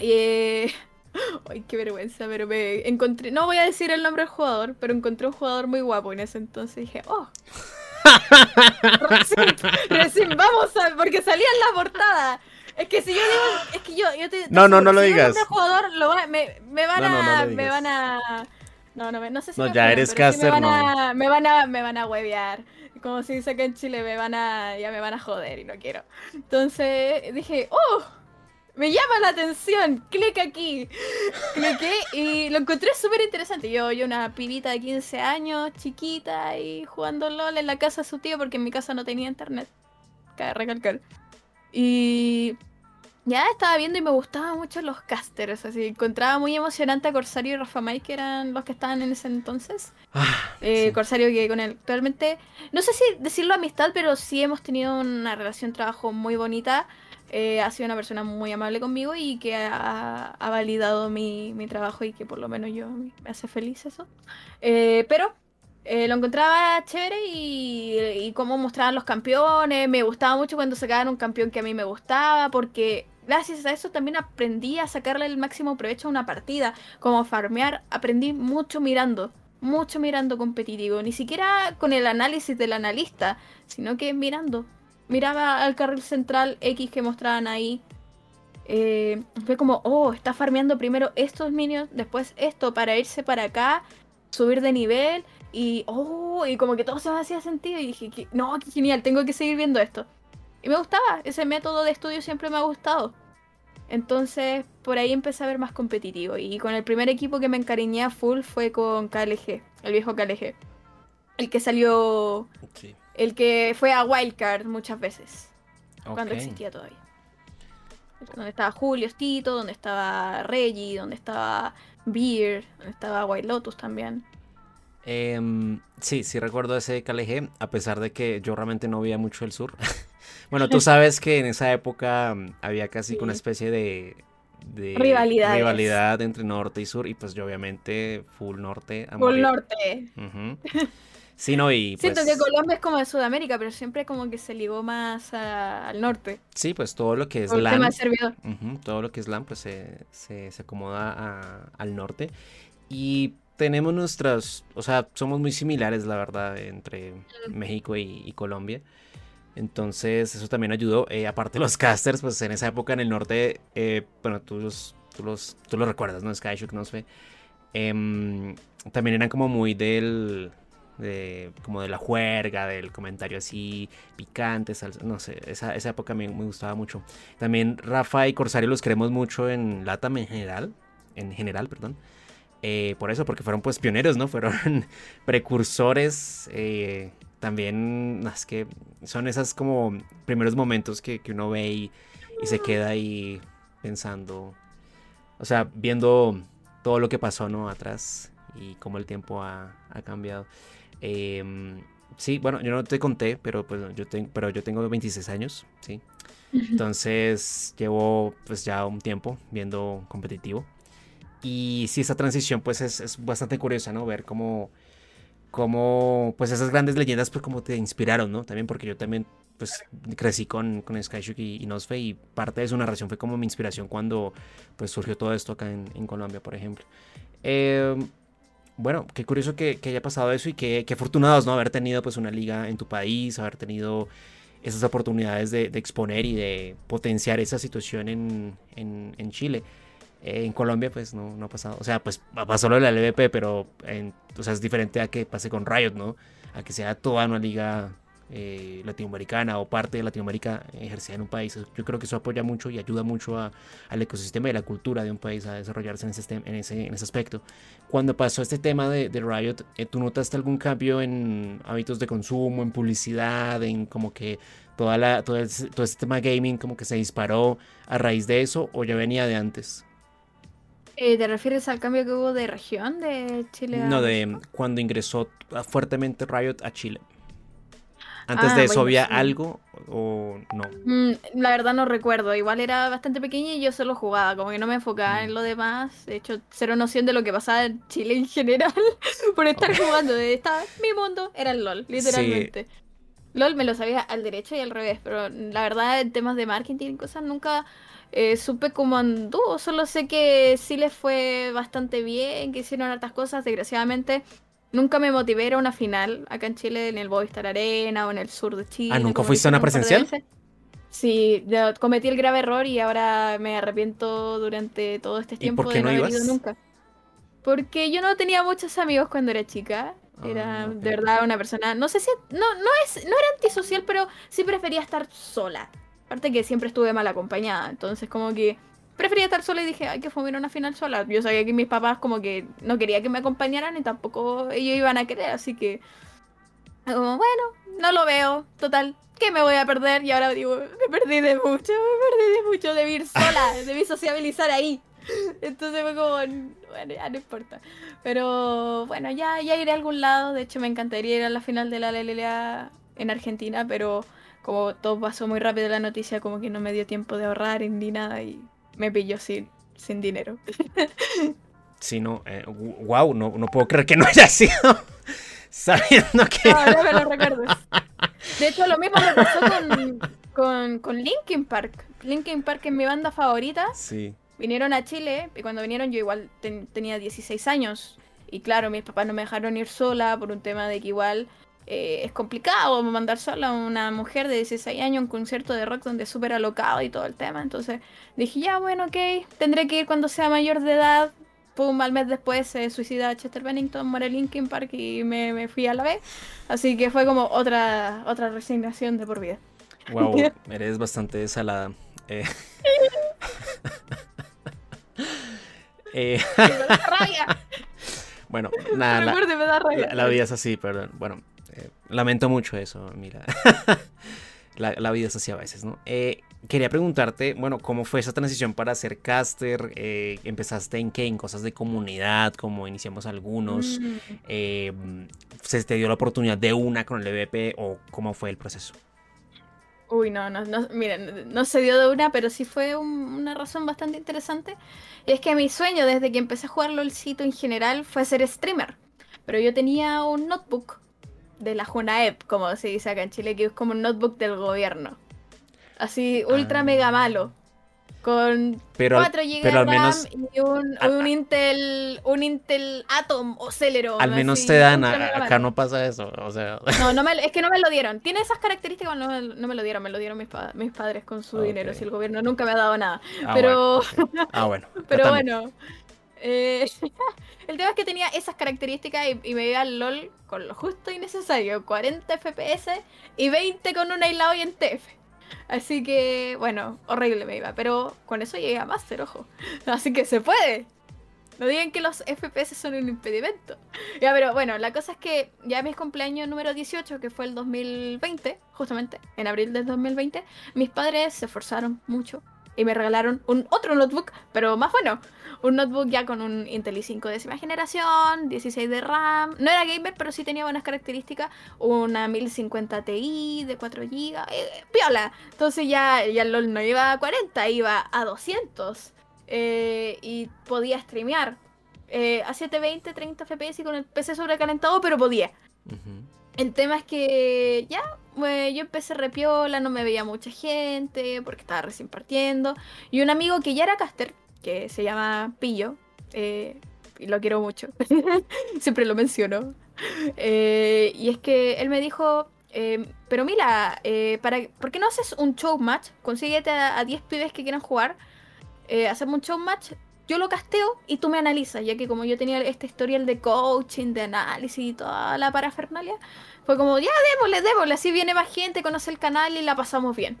eh... <laughs> Ay, qué vergüenza, pero me encontré. No voy a decir el nombre del jugador, pero encontré un jugador muy guapo en ese entonces dije, oh. <laughs> recién, vamos a. Porque salía en la portada. Es que si yo digo. Es que yo. yo te, no, no, no lo digas. jugador, lo me, me, van a. me van a. No, no, no sé si. No, ya eres caster, me van no. A, me van a. Me van a huevear. Como si dice que en Chile me van a. Ya me van a joder y no quiero. Entonces dije, oh me llama la atención, clic aquí. Cliqué y lo encontré súper interesante. Yo, yo una pibita de 15 años, chiquita, y jugando LOL en la casa de su tío porque en mi casa no tenía internet. Cabe recalcar. Y ya estaba viendo y me gustaban mucho los casters, así encontraba muy emocionante a Corsario y Rafa May, que eran los que estaban en ese entonces. Ah, eh, Corsario que con él actualmente, no sé si decirlo amistad, pero sí hemos tenido una relación trabajo muy bonita. Eh, ha sido una persona muy amable conmigo y que ha, validado mi, trabajo y que por lo menos yo me hace feliz eso. Eh, pero eh, lo encontraba chévere y, y cómo mostraban los campeones. Me gustaba mucho cuando sacaban un campeón que a mí me gustaba porque gracias a eso también aprendí a sacarle el máximo provecho a una partida. Como farmear, aprendí mucho mirando. Mucho mirando competitivo, ni siquiera con el análisis del analista, sino que mirando, miraba al carril central X que mostraban ahí. Eh, fue como, oh, está farmeando primero estos minions, después esto para irse para acá, subir de nivel y, oh, y como que todo se me hacía sentido y dije, no, qué genial, tengo que seguir viendo esto. Y me gustaba, ese método de estudio siempre me ha gustado. Entonces, por ahí empecé a ver más competitivo. Y con el primer equipo que me encariñé a full fue con KLG, el viejo KLG. El que salió el que fue a Wildcard muchas veces. Cuando existía todavía. Donde estaba Julio Tito, donde estaba Reggie, donde estaba Beer, donde estaba White Lotus también. Em, sí, sí recuerdo ese KLG, a pesar de que yo realmente no veía mucho el sur. <laughs> bueno, tú sabes que en esa época mm, había casi una especie de, rivalidad entre norte y sur, y pues yo obviamente full norte. full norte. <laughs> Sí, no, y Siento pues que Colombia es como de Sudamérica, pero siempre como que se ligó más al norte. Sí, pues todo lo que es LAN. todo lo que es LAN, pues se, se, acomoda al norte. Y tenemos nuestras. O sea, somos muy similares, la verdad, entre México y, Colombia. Entonces, eso también ayudó. Eh, aparte, los casters, pues en esa época en el norte, eh, bueno, tú los, tú los, tú los recuerdas, ¿no? Skyshock, no sé Em, también eran como muy del, de, como de la juerga, del comentario así picante, no sé, esa, esa época me, me, gustaba mucho. También Rafa y Corsario los queremos mucho en Latam en general, en general, perdón. Eh, por eso, porque fueron pues pioneros, ¿no? Fueron <laughs> precursores. Eh, también, es que son esos como primeros momentos que, uno ve y, se queda ahí pensando, o sea, viendo todo lo que pasó. Atrás y cómo el tiempo ha cambiado. Eh, sí, bueno, yo no te conté, pero, pues, yo, tengo, pero yo tengo 26 años, ¿sí? Entonces llevo pues ya un tiempo viendo competitivo. Y sí, esa transición pues es, es bastante curiosa, ¿no? Ver cómo, cómo, pues esas grandes leyendas pues como te inspiraron, ¿no? También porque yo también pues crecí con, con Skyshock y, y Nosfe y parte de su narración fue como mi inspiración cuando pues surgió todo esto acá en, en Colombia, por ejemplo. Eh, bueno, qué curioso que, que, haya pasado eso y qué, qué afortunados, ¿no? Haber tenido pues una liga en tu país, haber tenido esas oportunidades de, de exponer y de potenciar esa situación en, en, en Chile. Eh, en Colombia pues no, no, ha pasado, o sea, pues pasó lo de la LVP, pero en, o sea, es diferente a que pase con Riot, ¿no? A que sea toda una liga eh, latinoamericana o parte de Latinoamérica ejercida en un país. Yo creo que eso apoya mucho y ayuda mucho a, al ecosistema y la cultura de un país a desarrollarse en ese, en ese, en ese aspecto. Cuando pasó este tema de, de Riot, eh, ¿tú notaste algún cambio en hábitos de consumo, en publicidad, en como que toda la, todo, el, todo este tema gaming como que se disparó a raíz de eso o ya venía de antes? Eh, ¿Te refieres al cambio que hubo de región de Chile? A... No, de cuando ingresó fuertemente Riot a Chile. Antes ah, de eso había algo o no? Mm, la verdad no recuerdo. Igual era bastante pequeña y yo solo jugaba, como que no me enfocaba mm. en lo demás. De hecho, cero noción de lo que pasaba en Chile en general <laughs> por estar okay. jugando. Estaba, mi mundo era el LOL, literalmente. Sí. LOL me lo sabía al derecho y al revés, pero la verdad en temas de marketing y cosas nunca eh, supe cómo anduvo. Solo sé que sí les fue bastante bien, que hicieron hartas cosas. Desgraciadamente Nunca me motivé a una final acá en Chile, en el Boystar Arena o en el sur de Chile. Ah, ¿nunca fuiste a una presencial? Sí, yo cometí el grave error y ahora me arrepiento durante todo este tiempo ¿Y por qué de no, no ibas? haber ido nunca. Porque yo no tenía muchos amigos cuando era chica. Era Ah, de verdad una persona. No sé si. No, no, es, no era antisocial, pero sí prefería estar sola. Aparte que siempre estuve mal acompañada. Entonces, como que prefería estar sola y dije, hay que fumar una final sola. Yo sabía que mis papás como que no quería que me acompañaran y tampoco ellos iban a querer, así que como, bueno, no lo veo, total, ¿qué me voy a perder? Y ahora digo, me perdí de mucho, me perdí de mucho, debí ir sola, debí sociabilizar ahí. Entonces fue como, bueno, ya no importa. Pero bueno, ya, ya iré a algún lado. De hecho, me encantaría ir a la final de la LLA en Argentina, pero como todo pasó muy rápido la noticia, como que no me dio tiempo de ahorrar ni nada y me pilló sin, sin dinero. <laughs> Sí, no, eh, wow, no, no puedo creer que no haya sido <laughs> sabiendo que... No, no me lo recuerdes. De hecho, lo mismo me pasó con, con, con Linkin Park. Linkin Park es mi banda favorita. Sí. Vinieron a Chile y cuando vinieron yo igual ten, tenía 16 años. Y claro, mis papás no me dejaron ir sola por un tema de que igual eh, es complicado mandar sola a una mujer de 16 años a un concierto de rock donde es súper alocado y todo el tema. Entonces dije, ya, bueno, ok, tendré que ir cuando sea mayor de edad. Pum, al mes después se suicida Chester Bennington, muere Linkin Park y me, me, fui a la vez. Así que fue como otra, otra resignación de por vida. Wow, <laughs> eres bastante salada. Eh... <laughs> eh... me da rabia. <laughs> Bueno, nada, la, me da rabia. La, la, vida es así, perdón. Bueno, lamento mucho eso, mira. <laughs> la, la, vida es así a veces, ¿no? Eh, quería preguntarte, bueno, ¿cómo fue esa transición para ser caster? Eh, ¿Empezaste en qué? ¿En cosas de comunidad? Como iniciamos algunos. Eh, ¿Se te dio la oportunidad de una con el EVP o cómo fue el proceso? Uy, no, no, no, miren, no se dio de una, pero sí fue un, una razón bastante interesante. Y es que mi sueño desde que empecé a jugar LOLcito en general fue ser streamer. Pero yo tenía un notebook de la Junaep, como se dice acá en Chile, que es como un notebook del gobierno. Así, ultra ah. mega malo. Con pero, 4 GB pero al menos, y un, un, Intel un Intel Atom o Celeron. Al menos así, te dan, a, acá no pasa eso. O sea. No, no me, <laughs> es que no me lo dieron. Tiene esas características, no, no me lo dieron, me lo dieron mis, pa mis padres con su okay. dinero. Si el gobierno nunca me ha dado nada. Ah, pero. Bueno, okay. Ah, bueno. <laughs> pero bueno. Eh, <laughs> el tema es que tenía esas características y, me iba al LOL con lo justo y necesario. 40 FPS y 20 con un aislado y en TF. Así que, bueno, horrible me iba. Pero con eso llegué a Master, ojo. <laughs> Así que se puede. No digan que los FPS son un impedimento. <laughs> Ya, pero bueno, la cosa es que ya mis cumpleaños número 18, que fue el 2020, justamente, en abril del 2020, mis padres se esforzaron mucho y me regalaron un otro notebook, pero más bueno. Un notebook ya con un Intel i5 décima generación, 16 de RAM. No era gamer, pero sí tenía buenas características. Una 1050 Ti de 4 GB. Eh, piola. Entonces ya, ya LOL no iba a 40, iba a 200. Eh, y podía streamear eh, a 720, 30 FPS y con el PC sobrecalentado, pero podía. El tema es que ya, yo empecé repiola, no me veía mucha gente porque estaba recién partiendo. Y un amigo que ya era caster, que se llama Pillo, eh, y lo quiero mucho, <laughs> siempre lo menciono. y es que él me dijo, pero mira, para, ¿por qué no haces un show match? Consíguete a, a 10 pibes que quieran jugar eh, hacemos un show match, yo lo casteo y tú me analizas, ya que como yo tenía este historial de coaching, de análisis y toda la parafernalia, fue como, ya démosle, démosle, así viene más gente, conoce el canal y la pasamos bien.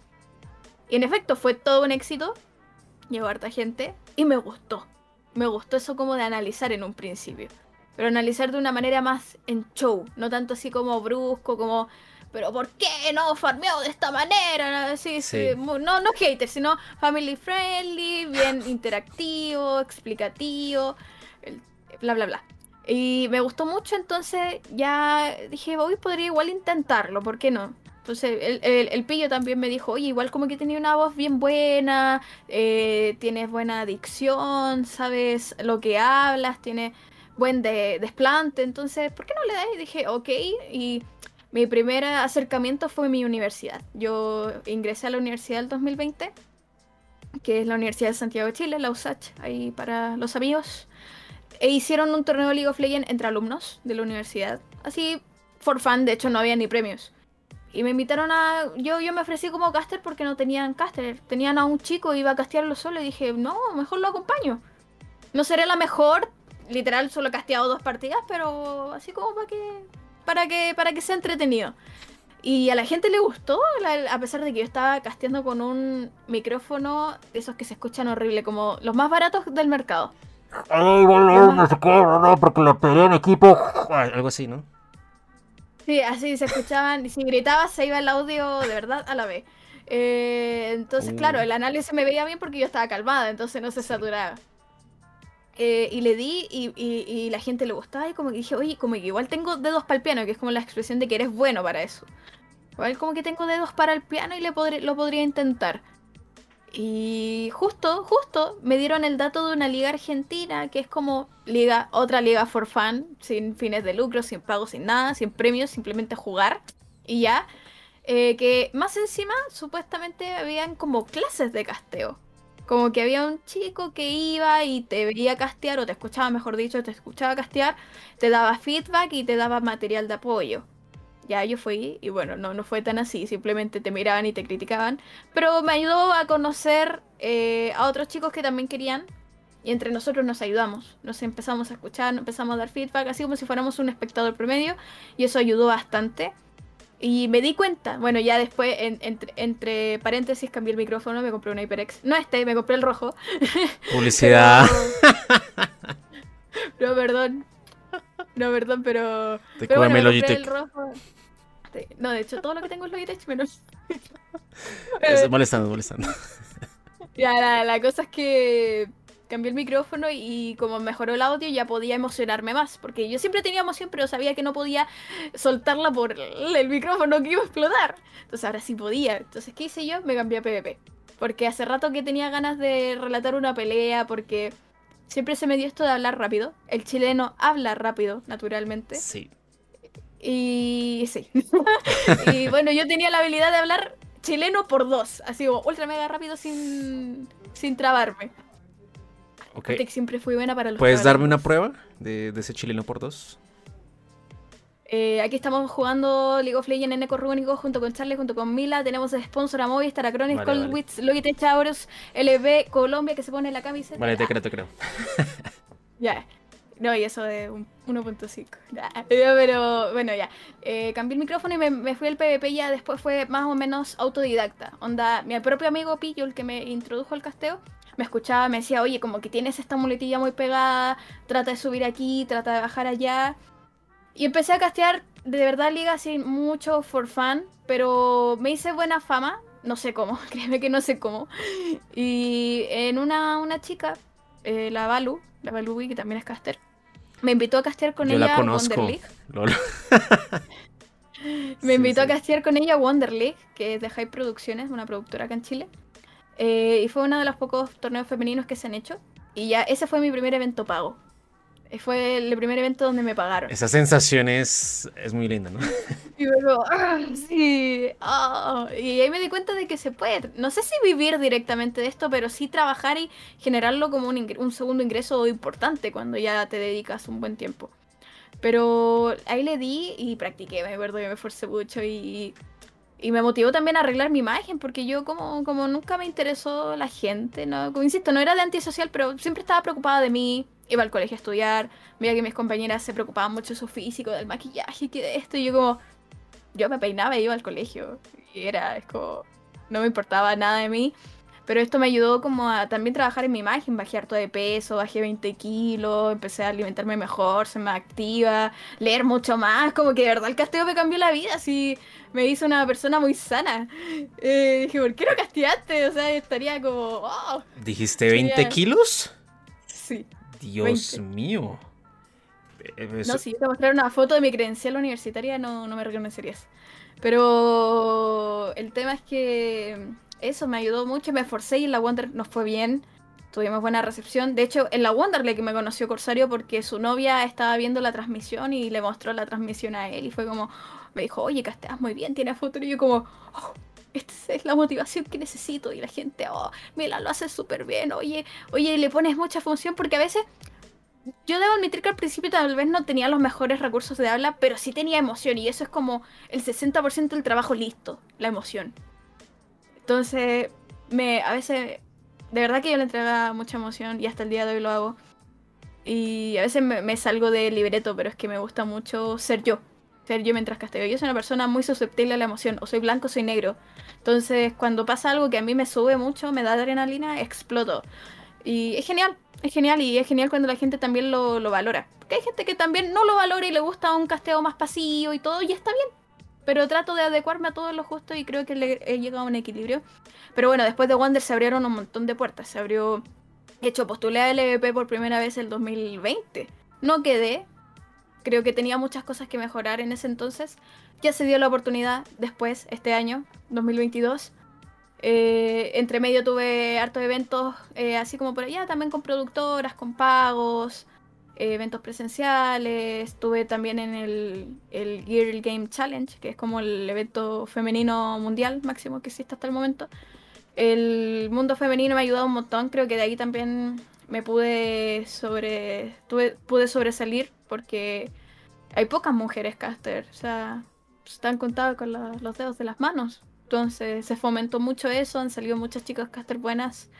Y en efecto fue todo un éxito, llegó harta gente y me gustó. Me gustó eso como de analizar en un principio. Pero analizar de una manera más en show, no tanto así como brusco, como pero ¿por qué no farmeo de esta manera? Sí, sí. No, no hater, sino family friendly, bien <laughs> interactivo, explicativo, bla, bla, bla. Y me gustó mucho, entonces ya dije, hoy podría igual intentarlo, ¿por qué no? Entonces el, el, pillo también me dijo, oye, igual como que tenía una voz bien buena, eh, tienes buena dicción, sabes lo que hablas, tienes buen de, desplante, entonces, ¿por qué no le das? Y dije, ok, y mi primer acercamiento fue mi universidad. Yo ingresé a la universidad del 2020, que es la Universidad de Santiago de Chile, la USACH, ahí para los amigos. E hicieron un torneo de League of Legends entre alumnos de la universidad. Así, for fun, de hecho no había ni premios. Y me invitaron a... Yo, yo me ofrecí como caster porque no tenían caster. Tenían a un chico, iba a castearlo solo y dije, no, mejor lo acompaño. No seré la mejor, literal solo he casteado dos partidas, pero así como para que para que, para que sea entretenido. Y a la gente le gustó, a pesar de que yo estaba casteando con un micrófono de esos que se escuchan horrible, como los más baratos del mercado. porque lo pegué en equipo. Algo así, ¿no? Sí, así se escuchaban. Y si gritaba, se iba el audio de verdad a la vez. Eh, entonces, claro, uh. el análisis me veía bien porque yo estaba calmada, entonces no se saturaba. Eh, y le di y, la gente le gustaba y como que dije, oye, como que igual tengo dedos para el piano, que es como la expresión de que eres bueno para eso. Igual como que tengo dedos para el piano y le lo podría intentar. Y justo, justo me dieron el dato de una liga argentina que es como liga, otra liga for fun, sin fines de lucro, sin pago, sin nada, sin premios, simplemente jugar y ya. Eh, que más encima supuestamente habían como clases de casteo. Como que había un chico que iba y te veía castear, o te escuchaba, mejor dicho, te escuchaba castear, te daba feedback y te daba material de apoyo. Ya yo fui, y bueno, no, no fue tan así, simplemente te miraban y te criticaban. Pero me ayudó a conocer eh, a otros chicos que también querían, y entre nosotros nos ayudamos. Nos empezamos a escuchar, empezamos a dar feedback, así como si fuéramos un espectador promedio, y eso ayudó bastante. Y me di cuenta, bueno, ya después, entre, paréntesis, cambié el micrófono, me compré un HyperX. No este, me compré el rojo. <laughs> Publicidad. no, perdón. No, perdón, pero. Te pero bueno, me compré el rojo. No, de hecho, todo lo que tengo es Logitech menos. <laughs> <laughs> molestando, molestando. Ya, la, la cosa es que cambié el micrófono y, como mejoró el audio ya podía emocionarme más, porque yo siempre tenía emoción pero sabía que no podía soltarla por el micrófono que iba a explotar. Entonces ahora sí podía. Entonces, ¿qué hice yo? Me cambié a PvP. Porque hace rato que tenía ganas de relatar una pelea, porque siempre se me dio esto de hablar rápido. El chileno habla rápido, naturalmente. Sí. Y sí. <laughs> y bueno, yo tenía la habilidad de hablar chileno por dos, así como ultra mega rápido sin, sin trabarme. Siempre fui buena para los ¿Puedes darme una prueba de, ese chileno por dos? Eh, aquí estamos jugando League of Legends en Eco Rúnico junto con Charlie, junto con Mila. Tenemos de sponsor a Movistar, a vale, Colwitz, vale. Logitech Auros, LB, Colombia, que se pone la camiseta. Vale, te creo, te creo. <laughs> Ya. No, y eso de 1.5. <laughs> Pero bueno, ya. Eh, cambié el micrófono y me, fui al PvP ya después fue más o menos autodidacta. Onda, mi propio amigo Pillo, el que me introdujo al casteo, me escuchaba, me decía, oye, como que tienes esta muletilla muy pegada, trata de subir aquí, trata de bajar allá. Y empecé a castear de verdad liga así mucho for fun, pero me hice buena fama, no sé cómo, <laughs> créeme que no sé cómo. Y en una, una chica, eh, la Balu, la Balu que también es caster, me invitó a castear con ella a Wonder League. <laughs> me invitó a castear con ella Wonder League, que es de High Producciones, una productora acá en Chile. Eh, y fue uno de los pocos torneos femeninos que se han hecho. Y ya ese fue mi primer evento pago. Fue el primer evento donde me pagaron. Esa sensación es, es muy linda, ¿no? <laughs> Y luego, ah, sí, ah". y ahí me di cuenta de que se puede. No sé si vivir directamente de esto, pero sí trabajar y generarlo como un, un segundo ingreso importante cuando ya te dedicas un buen tiempo. Pero ahí le di y practiqué, me acuerdo que me esforcé mucho y y me motivó también a arreglar mi imagen, porque yo como, como nunca me interesó la gente, ¿no? Como insisto, no era de antisocial, pero siempre estaba preocupada de mí. Iba al colegio a estudiar, veía que mis compañeras se preocupaban mucho de su físico, del maquillaje, que de esto, y yo como... Yo me peinaba y iba al colegio, y era, es como... No me importaba nada de mí. Pero esto me ayudó como a también trabajar en mi imagen, bajé harto de peso, bajé 20 kilos, empecé a alimentarme mejor, se me activa, leer mucho más, como que de verdad el casteo me cambió la vida, así me hizo una persona muy sana. Eh, dije, ¿por qué no casteaste? O sea, estaría como... Oh, ¿Dijiste 20 kilos? Sí. Dios mío. Eh, no, si yo te mostrara una foto de mi credencial universitaria no, no me reconocerías. Pero el tema es que eso me ayudó mucho, me esforcé y en la Wonder nos fue bien. Tuvimos buena recepción. De hecho, en la Wonderle que me conoció Corsario porque su novia estaba viendo la transmisión y le mostró la transmisión a él y fue como, me dijo, oye, casteas muy bien, tiene foto. Y yo como, oh, esta es la motivación que necesito. Y la gente, oh, mira, lo hace súper bien. Oye, oye, le pones mucha función porque a veces yo debo admitir que al principio tal vez no tenía los mejores recursos de habla, pero sí tenía emoción y eso es como el 60% del trabajo listo, la emoción. Entonces, me, a veces, de verdad que yo le entregaba mucha emoción y hasta el día de hoy lo hago. Y a veces me, salgo del libreto, pero es que me gusta mucho ser yo. Yo mientras casteo. Yo soy una persona muy susceptible a la emoción. O soy blanco o soy negro. Entonces, cuando pasa algo que a mí me sube mucho, me da adrenalina, exploto. Y es genial, es genial. Y es genial cuando la gente también lo, lo valora. Porque hay gente que también no lo valora y le gusta un casteo más pasivo y todo, y está bien. Pero trato de adecuarme a todo lo justo y creo que he llegado a un equilibrio. Pero bueno, después de Wander se abrieron un montón de puertas. Se abrió. De hecho, postulé a LVP por primera vez el 2020. No quedé. Creo que tenía muchas cosas que mejorar en ese entonces. Ya se dio la oportunidad después, este año, 2022. Eh, entre medio tuve hartos eventos, eh, así como por allá, también con productoras, con pagos eventos presenciales, estuve también en el, el Girl Game Challenge, que es como el evento femenino mundial máximo que existe hasta el momento. El mundo femenino me ha ayudado un montón, creo que de ahí también me pude sobre tuve, pude sobresalir porque hay pocas mujeres caster, o sea, están contadas con los dedos de las manos. Entonces se fomentó mucho eso, han salido muchas chicas caster buenas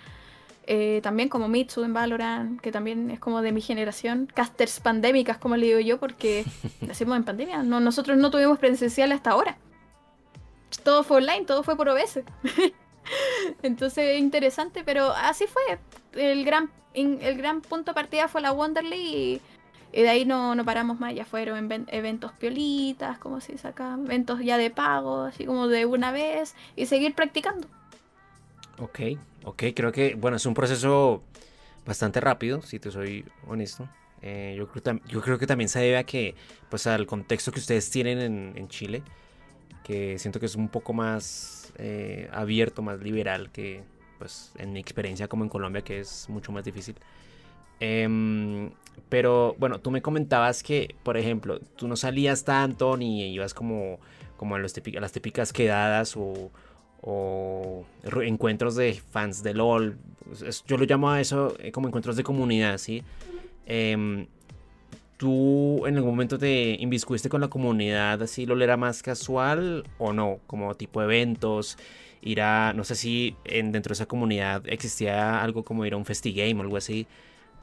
eh, también como Mitsu en Valorant, que también es como de mi generación. Casters pandémicas, como le digo yo, porque <laughs> nacimos en pandemia. No, nosotros no tuvimos presencial hasta ahora. Todo fue online, todo fue por OBS. <laughs> <laughs> Entonces, interesante, pero así fue. El gran, el gran punto de partida fue la Wonderly y, de ahí no, no paramos más. Ya fueron eventos piolitas, como se dice eventos ya de pago, así como de una vez, y seguir practicando. Ok, ok, creo que, bueno, es un proceso bastante rápido, si te soy honesto. Eh, yo, creo, yo creo que también se debe a que, pues, al contexto que ustedes tienen en, Chile, que siento que es un poco más eh, abierto, más liberal que, pues, en mi experiencia como en Colombia, que es mucho más difícil. Em, pero bueno, tú me comentabas que, por ejemplo, tú no salías tanto ni ibas como, como a, los a las típicas quedadas o, o encuentros de fans de LOL. Yo lo llamo a eso eh, como encuentros de comunidad, ¿sí? Em, ¿Tú en algún momento te inviscuiste con la comunidad así LOL era más casual o no? Como tipo eventos, ir a, no sé si en, dentro de esa comunidad existía algo como ir a un festigame o algo así.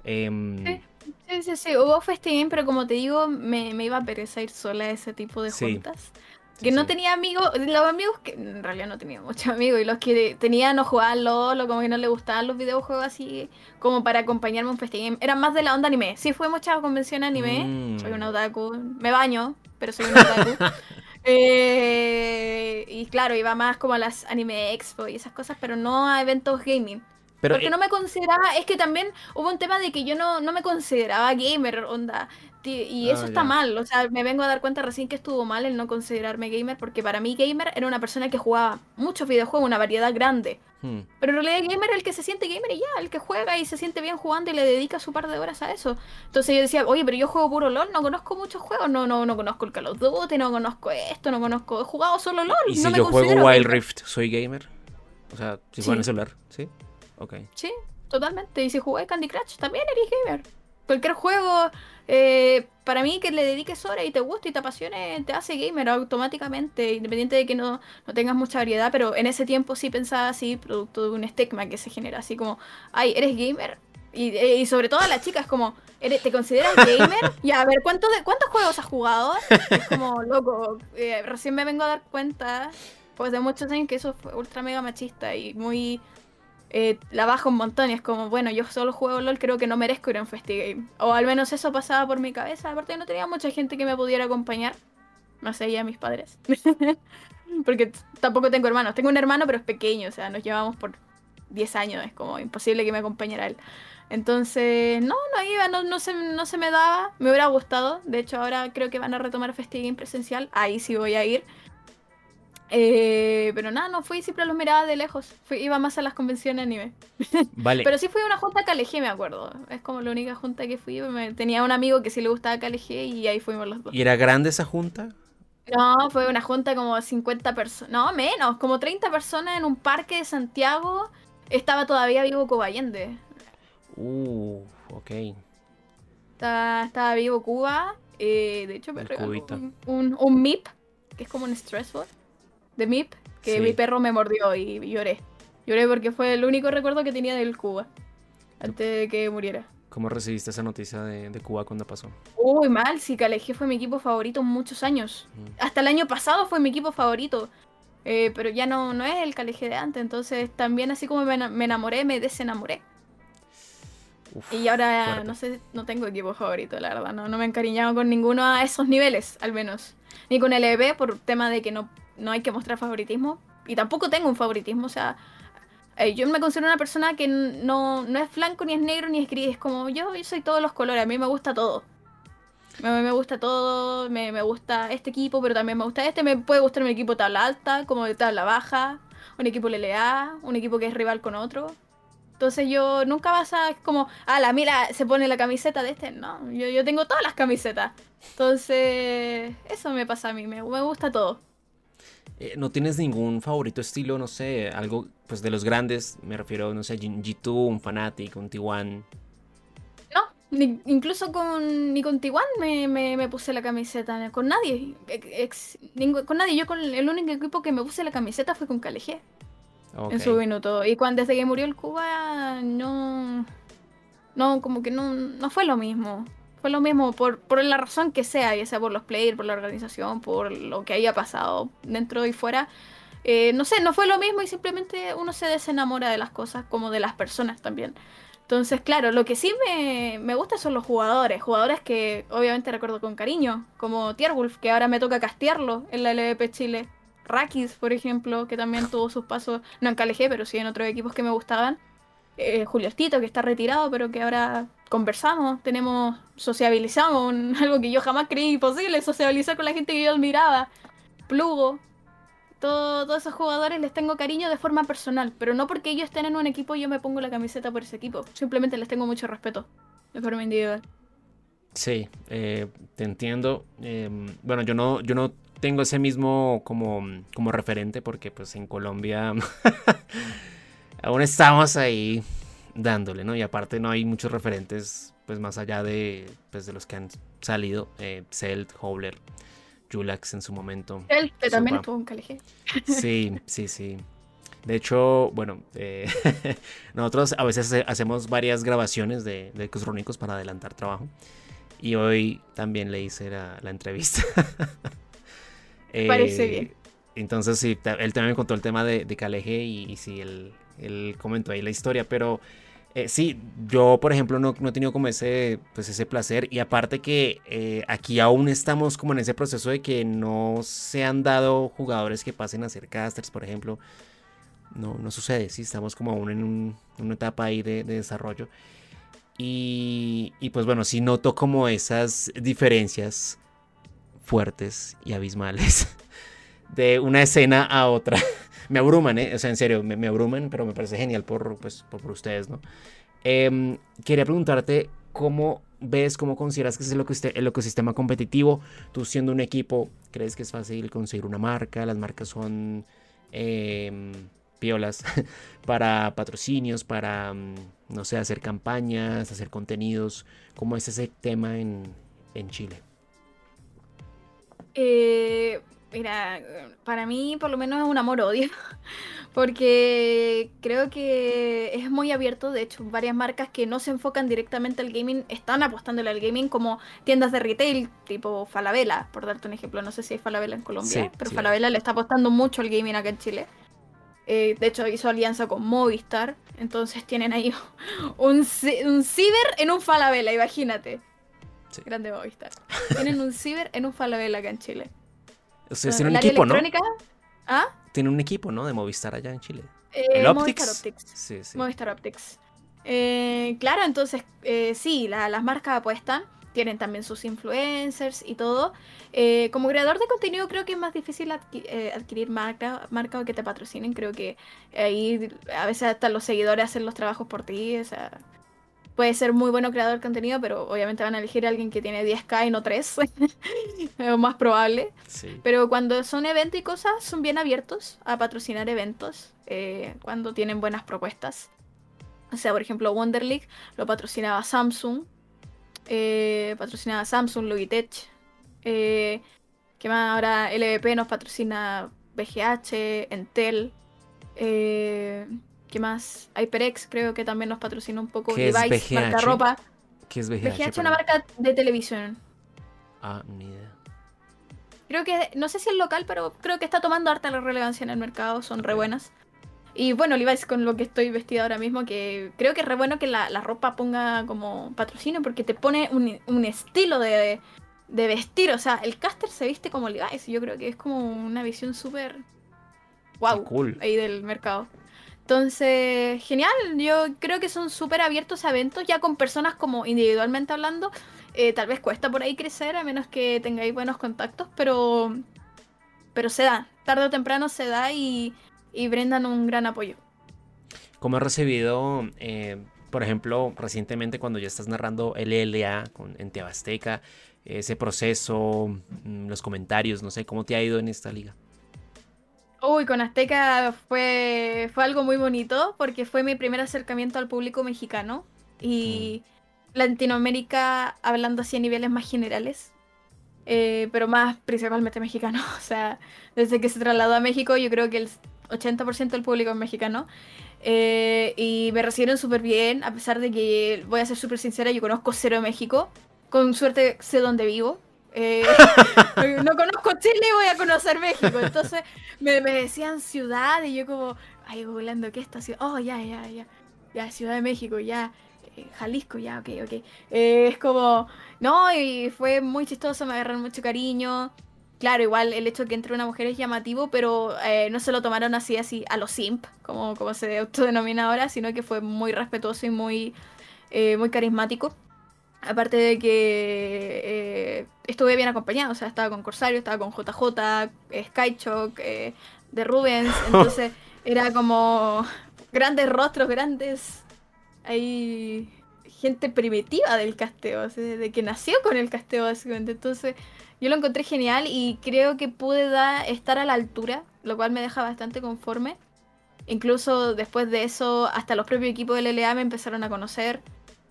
Em, sí, sí, sí, hubo festín, pero como te digo, me, iba a pereza ir sola a ese tipo de juntas. Que no tenía amigos, los amigos que en realidad no tenía muchos <laughs> amigos, y los que tenían no jugaban LOL como que no les gustaban los videojuegos así, como para acompañarme a un festín. Eran más de la onda anime. Sí, fue mucha convención anime. Soy una mm. otaku. Me baño, pero soy una otaku. <laughs> Eh, y claro, iba más como a las anime expo y esas cosas, pero no a eventos gaming. Porque eh, no me consideraba, es que también hubo un tema de que yo no, no me consideraba gamer, onda. Y eso ah, está mal, o sea, me vengo a dar cuenta recién que estuvo mal el no considerarme gamer, porque para mí gamer era una persona que jugaba muchos videojuegos, una variedad grande. Hmm. Pero en realidad gamer es el que se siente gamer y ya, el que juega y se siente bien jugando y le dedica su par de horas a eso. Entonces yo decía, oye, pero yo juego puro LOL, no conozco muchos juegos, no, no, no conozco el Call of Duty, no conozco esto, no conozco, he jugado solo LOL. ¿Y si yo juego Wild Rift, soy gamer? O sea, si juego en el celular, ¿sí? Ok. Sí, totalmente. Y si jugué Candy Crush, también eres gamer. Cualquier juego eh, para mí que le dediques horas y te guste y te apasione, te hace gamer automáticamente, independiente de que no, no, tengas mucha variedad, pero en ese tiempo sí pensaba así, producto de un estigma que se genera, así como, ay, ¿eres gamer? Y, eh, y sobre todo a las chicas, como, ¿te consideras gamer? <laughs> Y a ver, ¿cuántos, de, ¿cuántos juegos has jugado? Es como, loco, eh, recién me vengo a dar cuenta, pues de muchos años que eso fue ultra mega machista y muy eh, la bajo un montón y es como, bueno, yo solo juego LOL, creo que no merezco ir a un festigame. O al menos eso pasaba por mi cabeza. Aparte no tenía mucha gente que me pudiera acompañar. Más allá de mis padres. <laughs> Porque tampoco tengo hermanos. Tengo un hermano, pero es pequeño. O sea, nos llevamos por 10 años. Es como imposible que me acompañara él. Entonces, no, no iba, no, no, se, no se me daba. Me hubiera gustado. De hecho, ahora creo que van a retomar Festigame presencial. Ahí sí voy a ir. Eh, pero nada, no fui, siempre los miraba de lejos. iba más a las convenciones anime. <laughs> Vale. pero sí fui a una junta a KLG, me acuerdo. Es como la única junta que fui. tenía un amigo que sí le gustaba KLG y ahí fuimos los dos. ¿Y era grande esa junta? No, fue una junta como 50 personas. No, menos, como 30 personas en un parque de Santiago. Estaba todavía vivo Cobayende. Uh, ok. Estaba, vivo Cuba. Eh, de hecho, me regaló un, un, MIP, que es como un stressful de MIP que mi perro me mordió y lloré. Lloré porque fue el único recuerdo que tenía del Cuba antes de que muriera. ¿Cómo recibiste esa noticia de, Cuba cuando pasó? Uy, mal, sí, Caleje fue mi equipo favorito muchos años. Hasta el año pasado fue mi equipo favorito. Eh, pero ya no, no es el Caleje de antes, entonces también así como me, enamoré, me desenamoré. y ahora no sé, no tengo equipo favorito, la verdad, no, no me he encariñado con ninguno a esos niveles, al menos. Ni con el EB por tema de que no no hay que mostrar favoritismo. Y tampoco tengo un favoritismo, o sea, eh, yo me considero una persona que no, no, es blanco, ni es negro, ni es gris. Es como yo, soy todos los colores, a mí me gusta todo. Me, me gusta todo, me, me, gusta este equipo, pero también me gusta este. Me puede gustar un equipo tabla alta, como de tabla baja, un equipo LLA, un equipo que es rival con otro. Entonces yo nunca vas a como, ah, la mira se pone la camiseta de este. No, yo, yo tengo todas las camisetas. Entonces, eso me pasa a mí, me, me gusta todo. Eh, ¿No tienes ningún favorito estilo, no sé, algo pues de los grandes? Me refiero, no sé, G2, un Fnatic, un T1. No, incluso con, ni con T1 me, puse la camiseta, con nadie. con nadie, yo con el único equipo que me puse la camiseta fue con KLG. En su minuto. Y cuando desde que murió el Cuba, no. No, como que no, no fue lo mismo fue lo mismo, por, por la razón que sea, ya sea por los players, por la organización, por lo que haya pasado dentro y fuera. Eh, no sé, no fue lo mismo y simplemente uno se desenamora de las cosas como de las personas también. Entonces, claro, lo que sí me, me gusta son los jugadores, jugadores que obviamente recuerdo con cariño, como Tierwolf, que ahora me toca castearlo en la LVP Chile. Rakis, por ejemplo, que también tuvo sus pasos, no en KLG, pero sí en otros equipos que me gustaban. Eh, Julio Estito, que está retirado, pero que ahora conversamos, tenemos, sociabilizamos, <laughs> algo que yo jamás creí posible, sociabilizar con la gente que yo admiraba. Plugo, todos esos jugadores les tengo cariño de forma personal, pero no porque ellos estén en un equipo yo me pongo la camiseta por ese equipo, simplemente les tengo mucho respeto de forma individual. Sí, eh, te entiendo. Em, bueno, yo no, yo no tengo ese mismo como, como referente porque pues en Colombia <laughs> aún estamos ahí dándole, ¿no? Y aparte no hay muchos referentes, pues más allá de, pues, de los que han salido, eh, Celt, Howler, Julax en su momento. Celt, que también estuvo en KLG. <laughs> Sí, sí, sí. De hecho, bueno, eh, <laughs> nosotros a veces hacemos varias grabaciones de, de Crónicos para adelantar trabajo. Y hoy también le hice la, entrevista. <laughs> Parece bien. Entonces, sí, él también me contó el tema de, de Caleje y, y sí, él, él comentó ahí la historia, pero eh, sí, yo por ejemplo no, no, he tenido como ese, pues ese placer y aparte que eh, aquí aún estamos como en ese proceso de que no se han dado jugadores que pasen a ser casters, por ejemplo. No, no sucede, sí, estamos como aún en una etapa ahí de, desarrollo. Y, y, pues bueno, sí noto como esas diferencias fuertes y abismales <laughs> de una escena a otra me abruman, ¿eh? O sea, en serio, me, abruman, pero me parece genial por, pues, por, ustedes, ¿no? Em, quería preguntarte cómo ves, cómo consideras que es el, ecosistema competitivo. Tú siendo un equipo, ¿crees que es fácil conseguir una marca? Las marcas son eh, piolas <laughs> para patrocinios, para, mm, no sé, hacer campañas, hacer contenidos. ¿Cómo es ese tema en, en Chile? Eh, Mira, para mí por lo menos es un amor-odio, <laughs> porque creo que es muy abierto, de hecho varias marcas que no se enfocan directamente al gaming están apostándole al gaming como tiendas de retail tipo Falabella, por darte un ejemplo, no sé si hay Falabella en Colombia, pero Falabella le está apostando mucho al gaming acá en Chile. Eh, de hecho hizo alianza con Movistar, entonces tienen ahí <laughs> un, un ciber en un Falabella, imagínate. Grande Movistar. Tienen un ciber en un Falabella acá en Chile. Ustedes tienen un equipo, ¿no? ¿Ah? Tienen un equipo, ¿no? De Movistar allá en Chile. Eh, ¿El Optics? Movistar Optics. Sí, sí. Movistar Optics. Eh, claro, entonces, eh, sí, las marcas apuestan. Tienen también sus influencers y todo. como creador de contenido creo que es más difícil adquirir marca, marca o que te patrocinen. Creo que ahí a veces hasta los seguidores hacen los trabajos por ti. O sea, puede ser muy bueno creador de contenido, pero obviamente van a elegir a alguien que tiene 10k y no 3. <laughs> es más probable. Pero cuando son eventos y cosas, son bien abiertos a patrocinar eventos eh, cuando tienen buenas propuestas. O sea, por ejemplo, Wonder League lo patrocinaba Samsung. Eh, patrocinaba Samsung, Logitech. Eh, que más ahora LVP nos patrocina BGH, Entel. Eh, ¿Qué más? HyperX creo que también nos patrocina un poco. ¿Qué Device, marca ropa. ¿Qué es VGH? VGH es una marca de televisión. Ah, ni idea. Creo que, no sé si es local, pero creo que está tomando harta la relevancia en el mercado, son re buenas. Y bueno, Levi's con lo que estoy vestida ahora mismo, que creo que es re bueno que la, ropa ponga como patrocinio porque te pone un, estilo de, de, vestir. O sea, el caster se viste como Levi's yo creo que es como una visión súper wow cool. ahí del mercado. Entonces, genial, yo creo que son súper abiertos a eventos, ya con personas como individualmente hablando. Eh, tal vez cuesta por ahí crecer, a menos que tengáis buenos contactos, pero, pero se da, tarde o temprano se da y, brindan un gran apoyo. ¿Cómo has recibido, eh, por ejemplo, recientemente cuando ya estás narrando LLA con, en Tebasteca, ese proceso, mm, los comentarios, no sé, cómo te ha ido en esta liga? Uy, con Azteca fue, fue algo muy bonito porque fue mi primer acercamiento al público mexicano y mm. Latinoamérica hablando así a niveles más generales, eh, pero más principalmente mexicano. <laughs> O sea, desde que se trasladó a México yo creo que el 80% del público es mexicano. Eh, y me recibieron súper bien, a pesar de que, voy a ser súper sincera, yo conozco cero de México. Con suerte sé dónde vivo. Eh, <laughs> no conozco Chile y voy a conocer México. Entonces me, decían ciudad y yo como, ay, googleando, ¿qué esta ciudad? Oh, ya, ya, ya. Ya, Ciudad de México, ya. Eh, Jalisco, ya, ok, ok. Eh, es como, no, y fue muy chistoso, me agarraron mucho cariño. Claro, igual el hecho de que entre una mujer es llamativo, pero no se lo tomaron así, así, a los simp, como, como se autodenomina ahora, sino que fue muy respetuoso y muy, muy carismático. Aparte de que eh, estuve bien acompañado, o sea, estaba con Corsario, estaba con JJ, Skychock, eh, de Rubens, <laughs> entonces era como grandes rostros, grandes. Hay gente primitiva del casteo, desde que nació con el casteo, básicamente. Entonces, yo lo encontré genial y creo que pude estar a la altura, lo cual me deja bastante conforme. Incluso después de eso, hasta los propios equipos del LA me empezaron a conocer.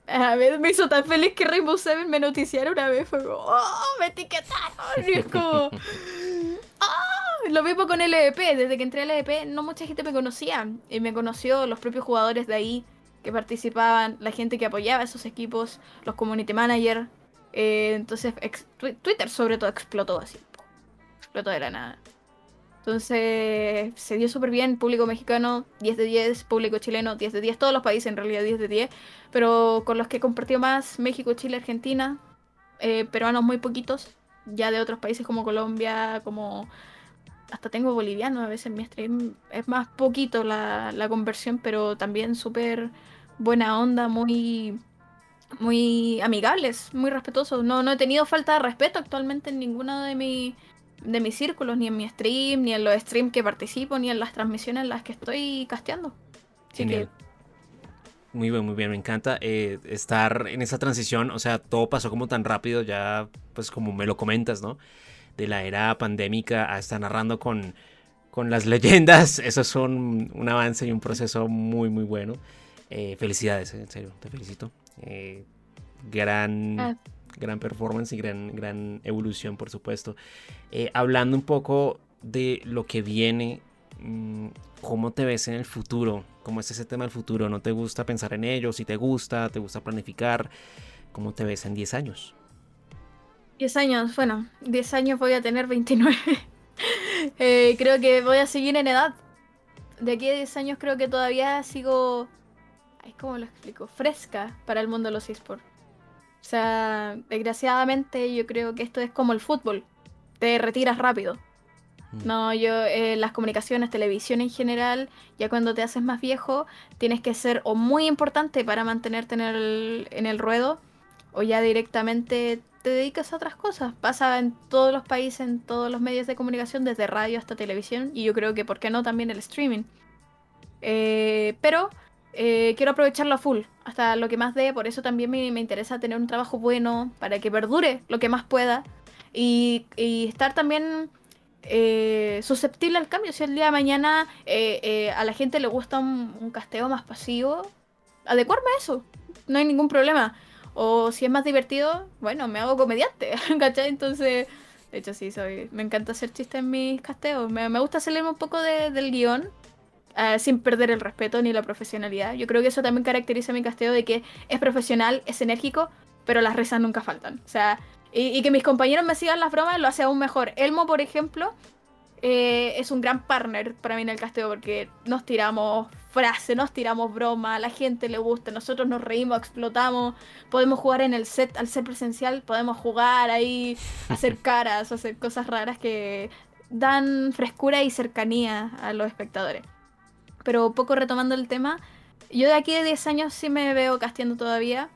A ver, me hizo tan feliz que Rainbow Seven me noticiara una vez. Fue como, ¡oh! Me etiquetaron. Y es como, <laughs> ¡oh! lo mismo con LVP. Desde que entré a LVP, no mucha gente me conocía. Y me conoció los propios jugadores de ahí que participaban, la gente que apoyaba esos equipos, los community managers. Eh, entonces, Twitter sobre todo explotó así. Explotó de la nada. Entonces, se dio súper bien. Público mexicano, 10 de 10. Público chileno, 10 de 10. Todos los países, en realidad, 10 de 10. Pero con los que compartió más, México, Chile, Argentina. Eh, peruanos muy poquitos. Ya de otros países como Colombia, como... Hasta tengo boliviano a veces en mi stream. Es más poquito la, la conversión, pero también súper buena onda, muy muy amigables, muy respetuosos. No, no he tenido falta de respeto actualmente en ninguno de, mi, de mis círculos, ni en mi stream, ni en los streams que participo, ni en las transmisiones en las que estoy casteando. Genial. Muy bien, muy bien, me encanta eh, estar en esa transición, o sea, todo pasó como tan rápido, ya pues como me lo comentas, ¿no? De la era pandémica a estar narrando con, con las <laughs> leyendas, eso es un, un avance y un proceso muy, muy bueno. Eh, felicidades, en serio, te felicito. Eh, gran, ah. Gran performance y gran, gran evolución, por supuesto. Eh, hablando un poco de lo que viene, mm, ¿cómo te ves en el futuro? ¿Cómo es ese tema del futuro? ¿No te gusta pensar en ello? Si te gusta, te gusta planificar, ¿cómo te ves en 10 años? 10 años, bueno, 10 años voy a tener 29. <laughs> Eh, creo que voy a seguir en edad. De aquí a 10 años creo que todavía sigo ¿cómo lo explico? Fresca para el mundo de los esports. O sea, desgraciadamente yo creo que esto es como el fútbol. Te retiras rápido. Mm. No, yo, eh, las comunicaciones, televisión en general, ya cuando te haces más viejo, tienes que ser o muy importante para mantenerte en el, en el ruedo, o ya directamente te dedicas a otras cosas. Pasa en todos los países, en todos los medios de comunicación, desde radio hasta televisión, y yo creo que, ¿por qué no?, también el streaming. Eh, pero eh, quiero aprovecharlo a full, hasta lo que más dé, por eso también me, interesa tener un trabajo bueno, para que perdure lo que más pueda, y, estar también eh, susceptible al cambio. Si el día de mañana eh, a la gente le gusta un, casteo más pasivo, adecuarme a eso, no hay ningún problema. O si es más divertido, bueno, me hago comediante, <laughs> ¿cachai? Entonces, de hecho sí, soy, me encanta hacer chistes en mis casteos, me, gusta salirme un poco del guion eh, sin perder el respeto ni la profesionalidad. Yo creo que eso también caracteriza a mi casteo de que es profesional, es enérgico, pero las risas nunca faltan. O sea, y, que mis compañeros me sigan las bromas lo hace aún mejor. Elmo, por ejemplo, eh, es un gran partner para mí en el casteo porque nos tiramos frases, nos tiramos broma, a la gente le gusta, nosotros nos reímos, explotamos, podemos jugar en el set, al ser presencial, podemos jugar ahí, <laughs> hacer caras, hacer cosas raras que dan frescura y cercanía a los espectadores pero poco retomando el tema, yo de aquí de 10 años sí me veo casteando todavía.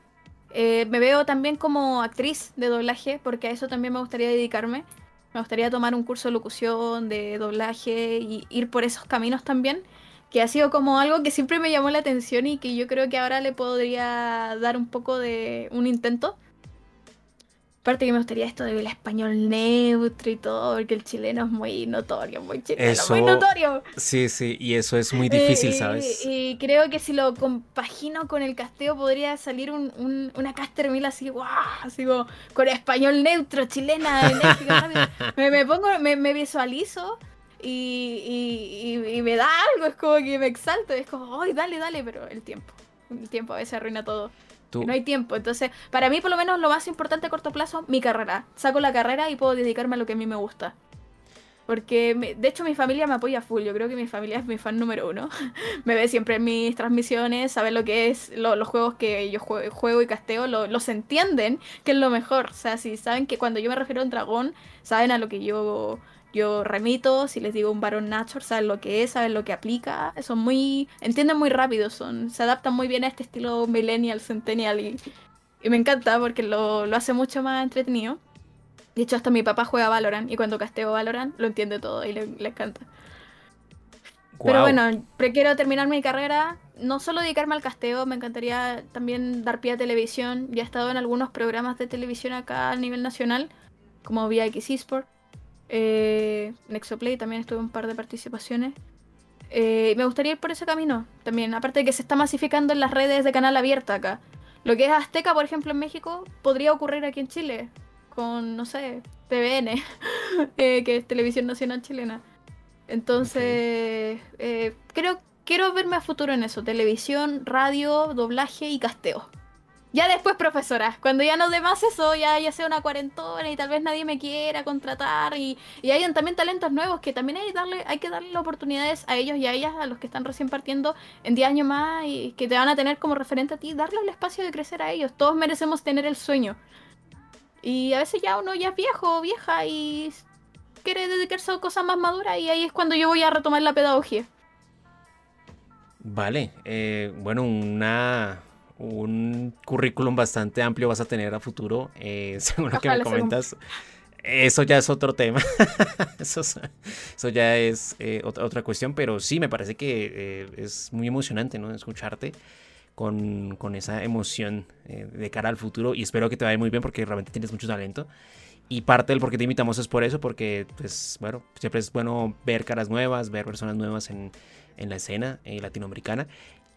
Eh, me veo también como actriz de doblaje, porque a eso también me gustaría dedicarme. Me gustaría tomar un curso de locución, de doblaje y ir por esos caminos también, que ha sido como algo que siempre me llamó la atención y que yo creo que ahora le podría dar un poco de un intento Aparte que me gustaría esto del español neutro y todo, porque el chileno es muy notorio, muy chileno, muy notorio. Sí, sí, y eso es muy difícil, eh, ¿sabes? Y, creo que si lo compagino con el casteo podría salir un, una caster mil así, guau, así como con español neutro, chilena, me, me, pongo, me, me visualizo y, y, me da algo, es como que me exalto, es como, ay, dale, dale, pero el tiempo, el tiempo a veces arruina todo. No hay tiempo. Entonces, para mí, por lo menos, lo más importante a corto plazo, mi carrera. Saco la carrera y puedo dedicarme a lo que a mí me gusta. Porque, de hecho, mi familia me apoya full. Yo creo que mi familia es mi fan número uno. <laughs> me ve siempre en mis transmisiones, sabe lo que es los juegos que yo juego, y casteo, los entienden, que es lo mejor. O sea, si saben que cuando yo me refiero a un dragón, saben a lo que yo yo remito, si les digo un varón natural, saben lo que es, saben lo que aplica, son muy, entienden muy rápido, son, se adaptan muy bien a este estilo millennial, centennial y, y me encanta porque lo, lo, hace mucho más entretenido. De hecho, hasta mi papá juega Valorant y cuando casteo Valorant lo entiende todo y le, le encanta. Pero bueno, quiero terminar mi carrera, no solo dedicarme al casteo, me encantaría también dar pie a televisión. Ya he estado en algunos programas de televisión acá a nivel nacional, como VX Esport eh, Nexoplay también estuve un par de participaciones. Eh, me gustaría ir por ese camino también. Aparte de que se está masificando en las redes de canal abierta acá. Lo que es Azteca, por ejemplo, en México, podría ocurrir aquí en Chile. Con, no sé, TVN, <laughs> eh, que es Televisión Nacional Chilena. Entonces, eh, creo, quiero verme a futuro en eso, televisión, radio, doblaje y casteo. Ya después, profesora, cuando ya no dé más eso, ya, ya sea una cuarentona y tal vez nadie me quiera contratar y, y hayan también talentos nuevos que también hay, darle, hay que darle oportunidades a ellos y a ellas, a los que están recién partiendo en 10 años más y que te van a tener como referente a ti, darles el espacio de crecer a ellos. Todos merecemos tener el sueño. Y a veces ya uno ya es viejo o vieja y quiere dedicarse a cosas más maduras y ahí es cuando yo voy a retomar la pedagogía. Vale, eh, bueno, una un currículum bastante amplio vas a tener a futuro, eh, <laughs> según lo que me comentas. Eso ya es otro tema. <laughs> eso, eso, ya es eh, otra, cuestión, pero sí, me parece que eh, es muy emocionante ¿no? escucharte con, con esa emoción de cara al futuro y espero que te vaya muy bien porque realmente tienes mucho talento. Y parte del por qué te invitamos es por eso, porque pues bueno, siempre es bueno ver caras nuevas, ver personas nuevas en, en la escena latinoamericana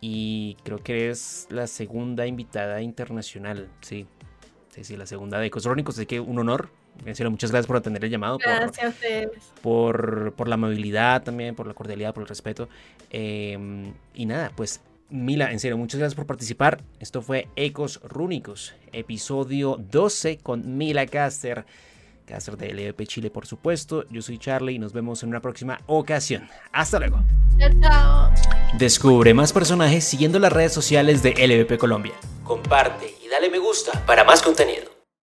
y creo que es la segunda invitada internacional, sí. Sí, sí, la segunda de Ecos Así que un honor. muchas gracias por atender el llamado. Gracias a ustedes. Por, por, la amabilidad también, por la cordialidad, por el respeto. Em, y nada, pues Mila, en serio, muchas gracias por participar. Esto fue Ecos Rúnicos, episodio 12 con Mila Caster. Caster de LVP Chile, por supuesto. Yo soy Charlie y nos vemos en una próxima ocasión. Hasta luego. Chao, chao. Descubre más personajes siguiendo las redes sociales de LVP Colombia. Comparte y dale me gusta para más contenido.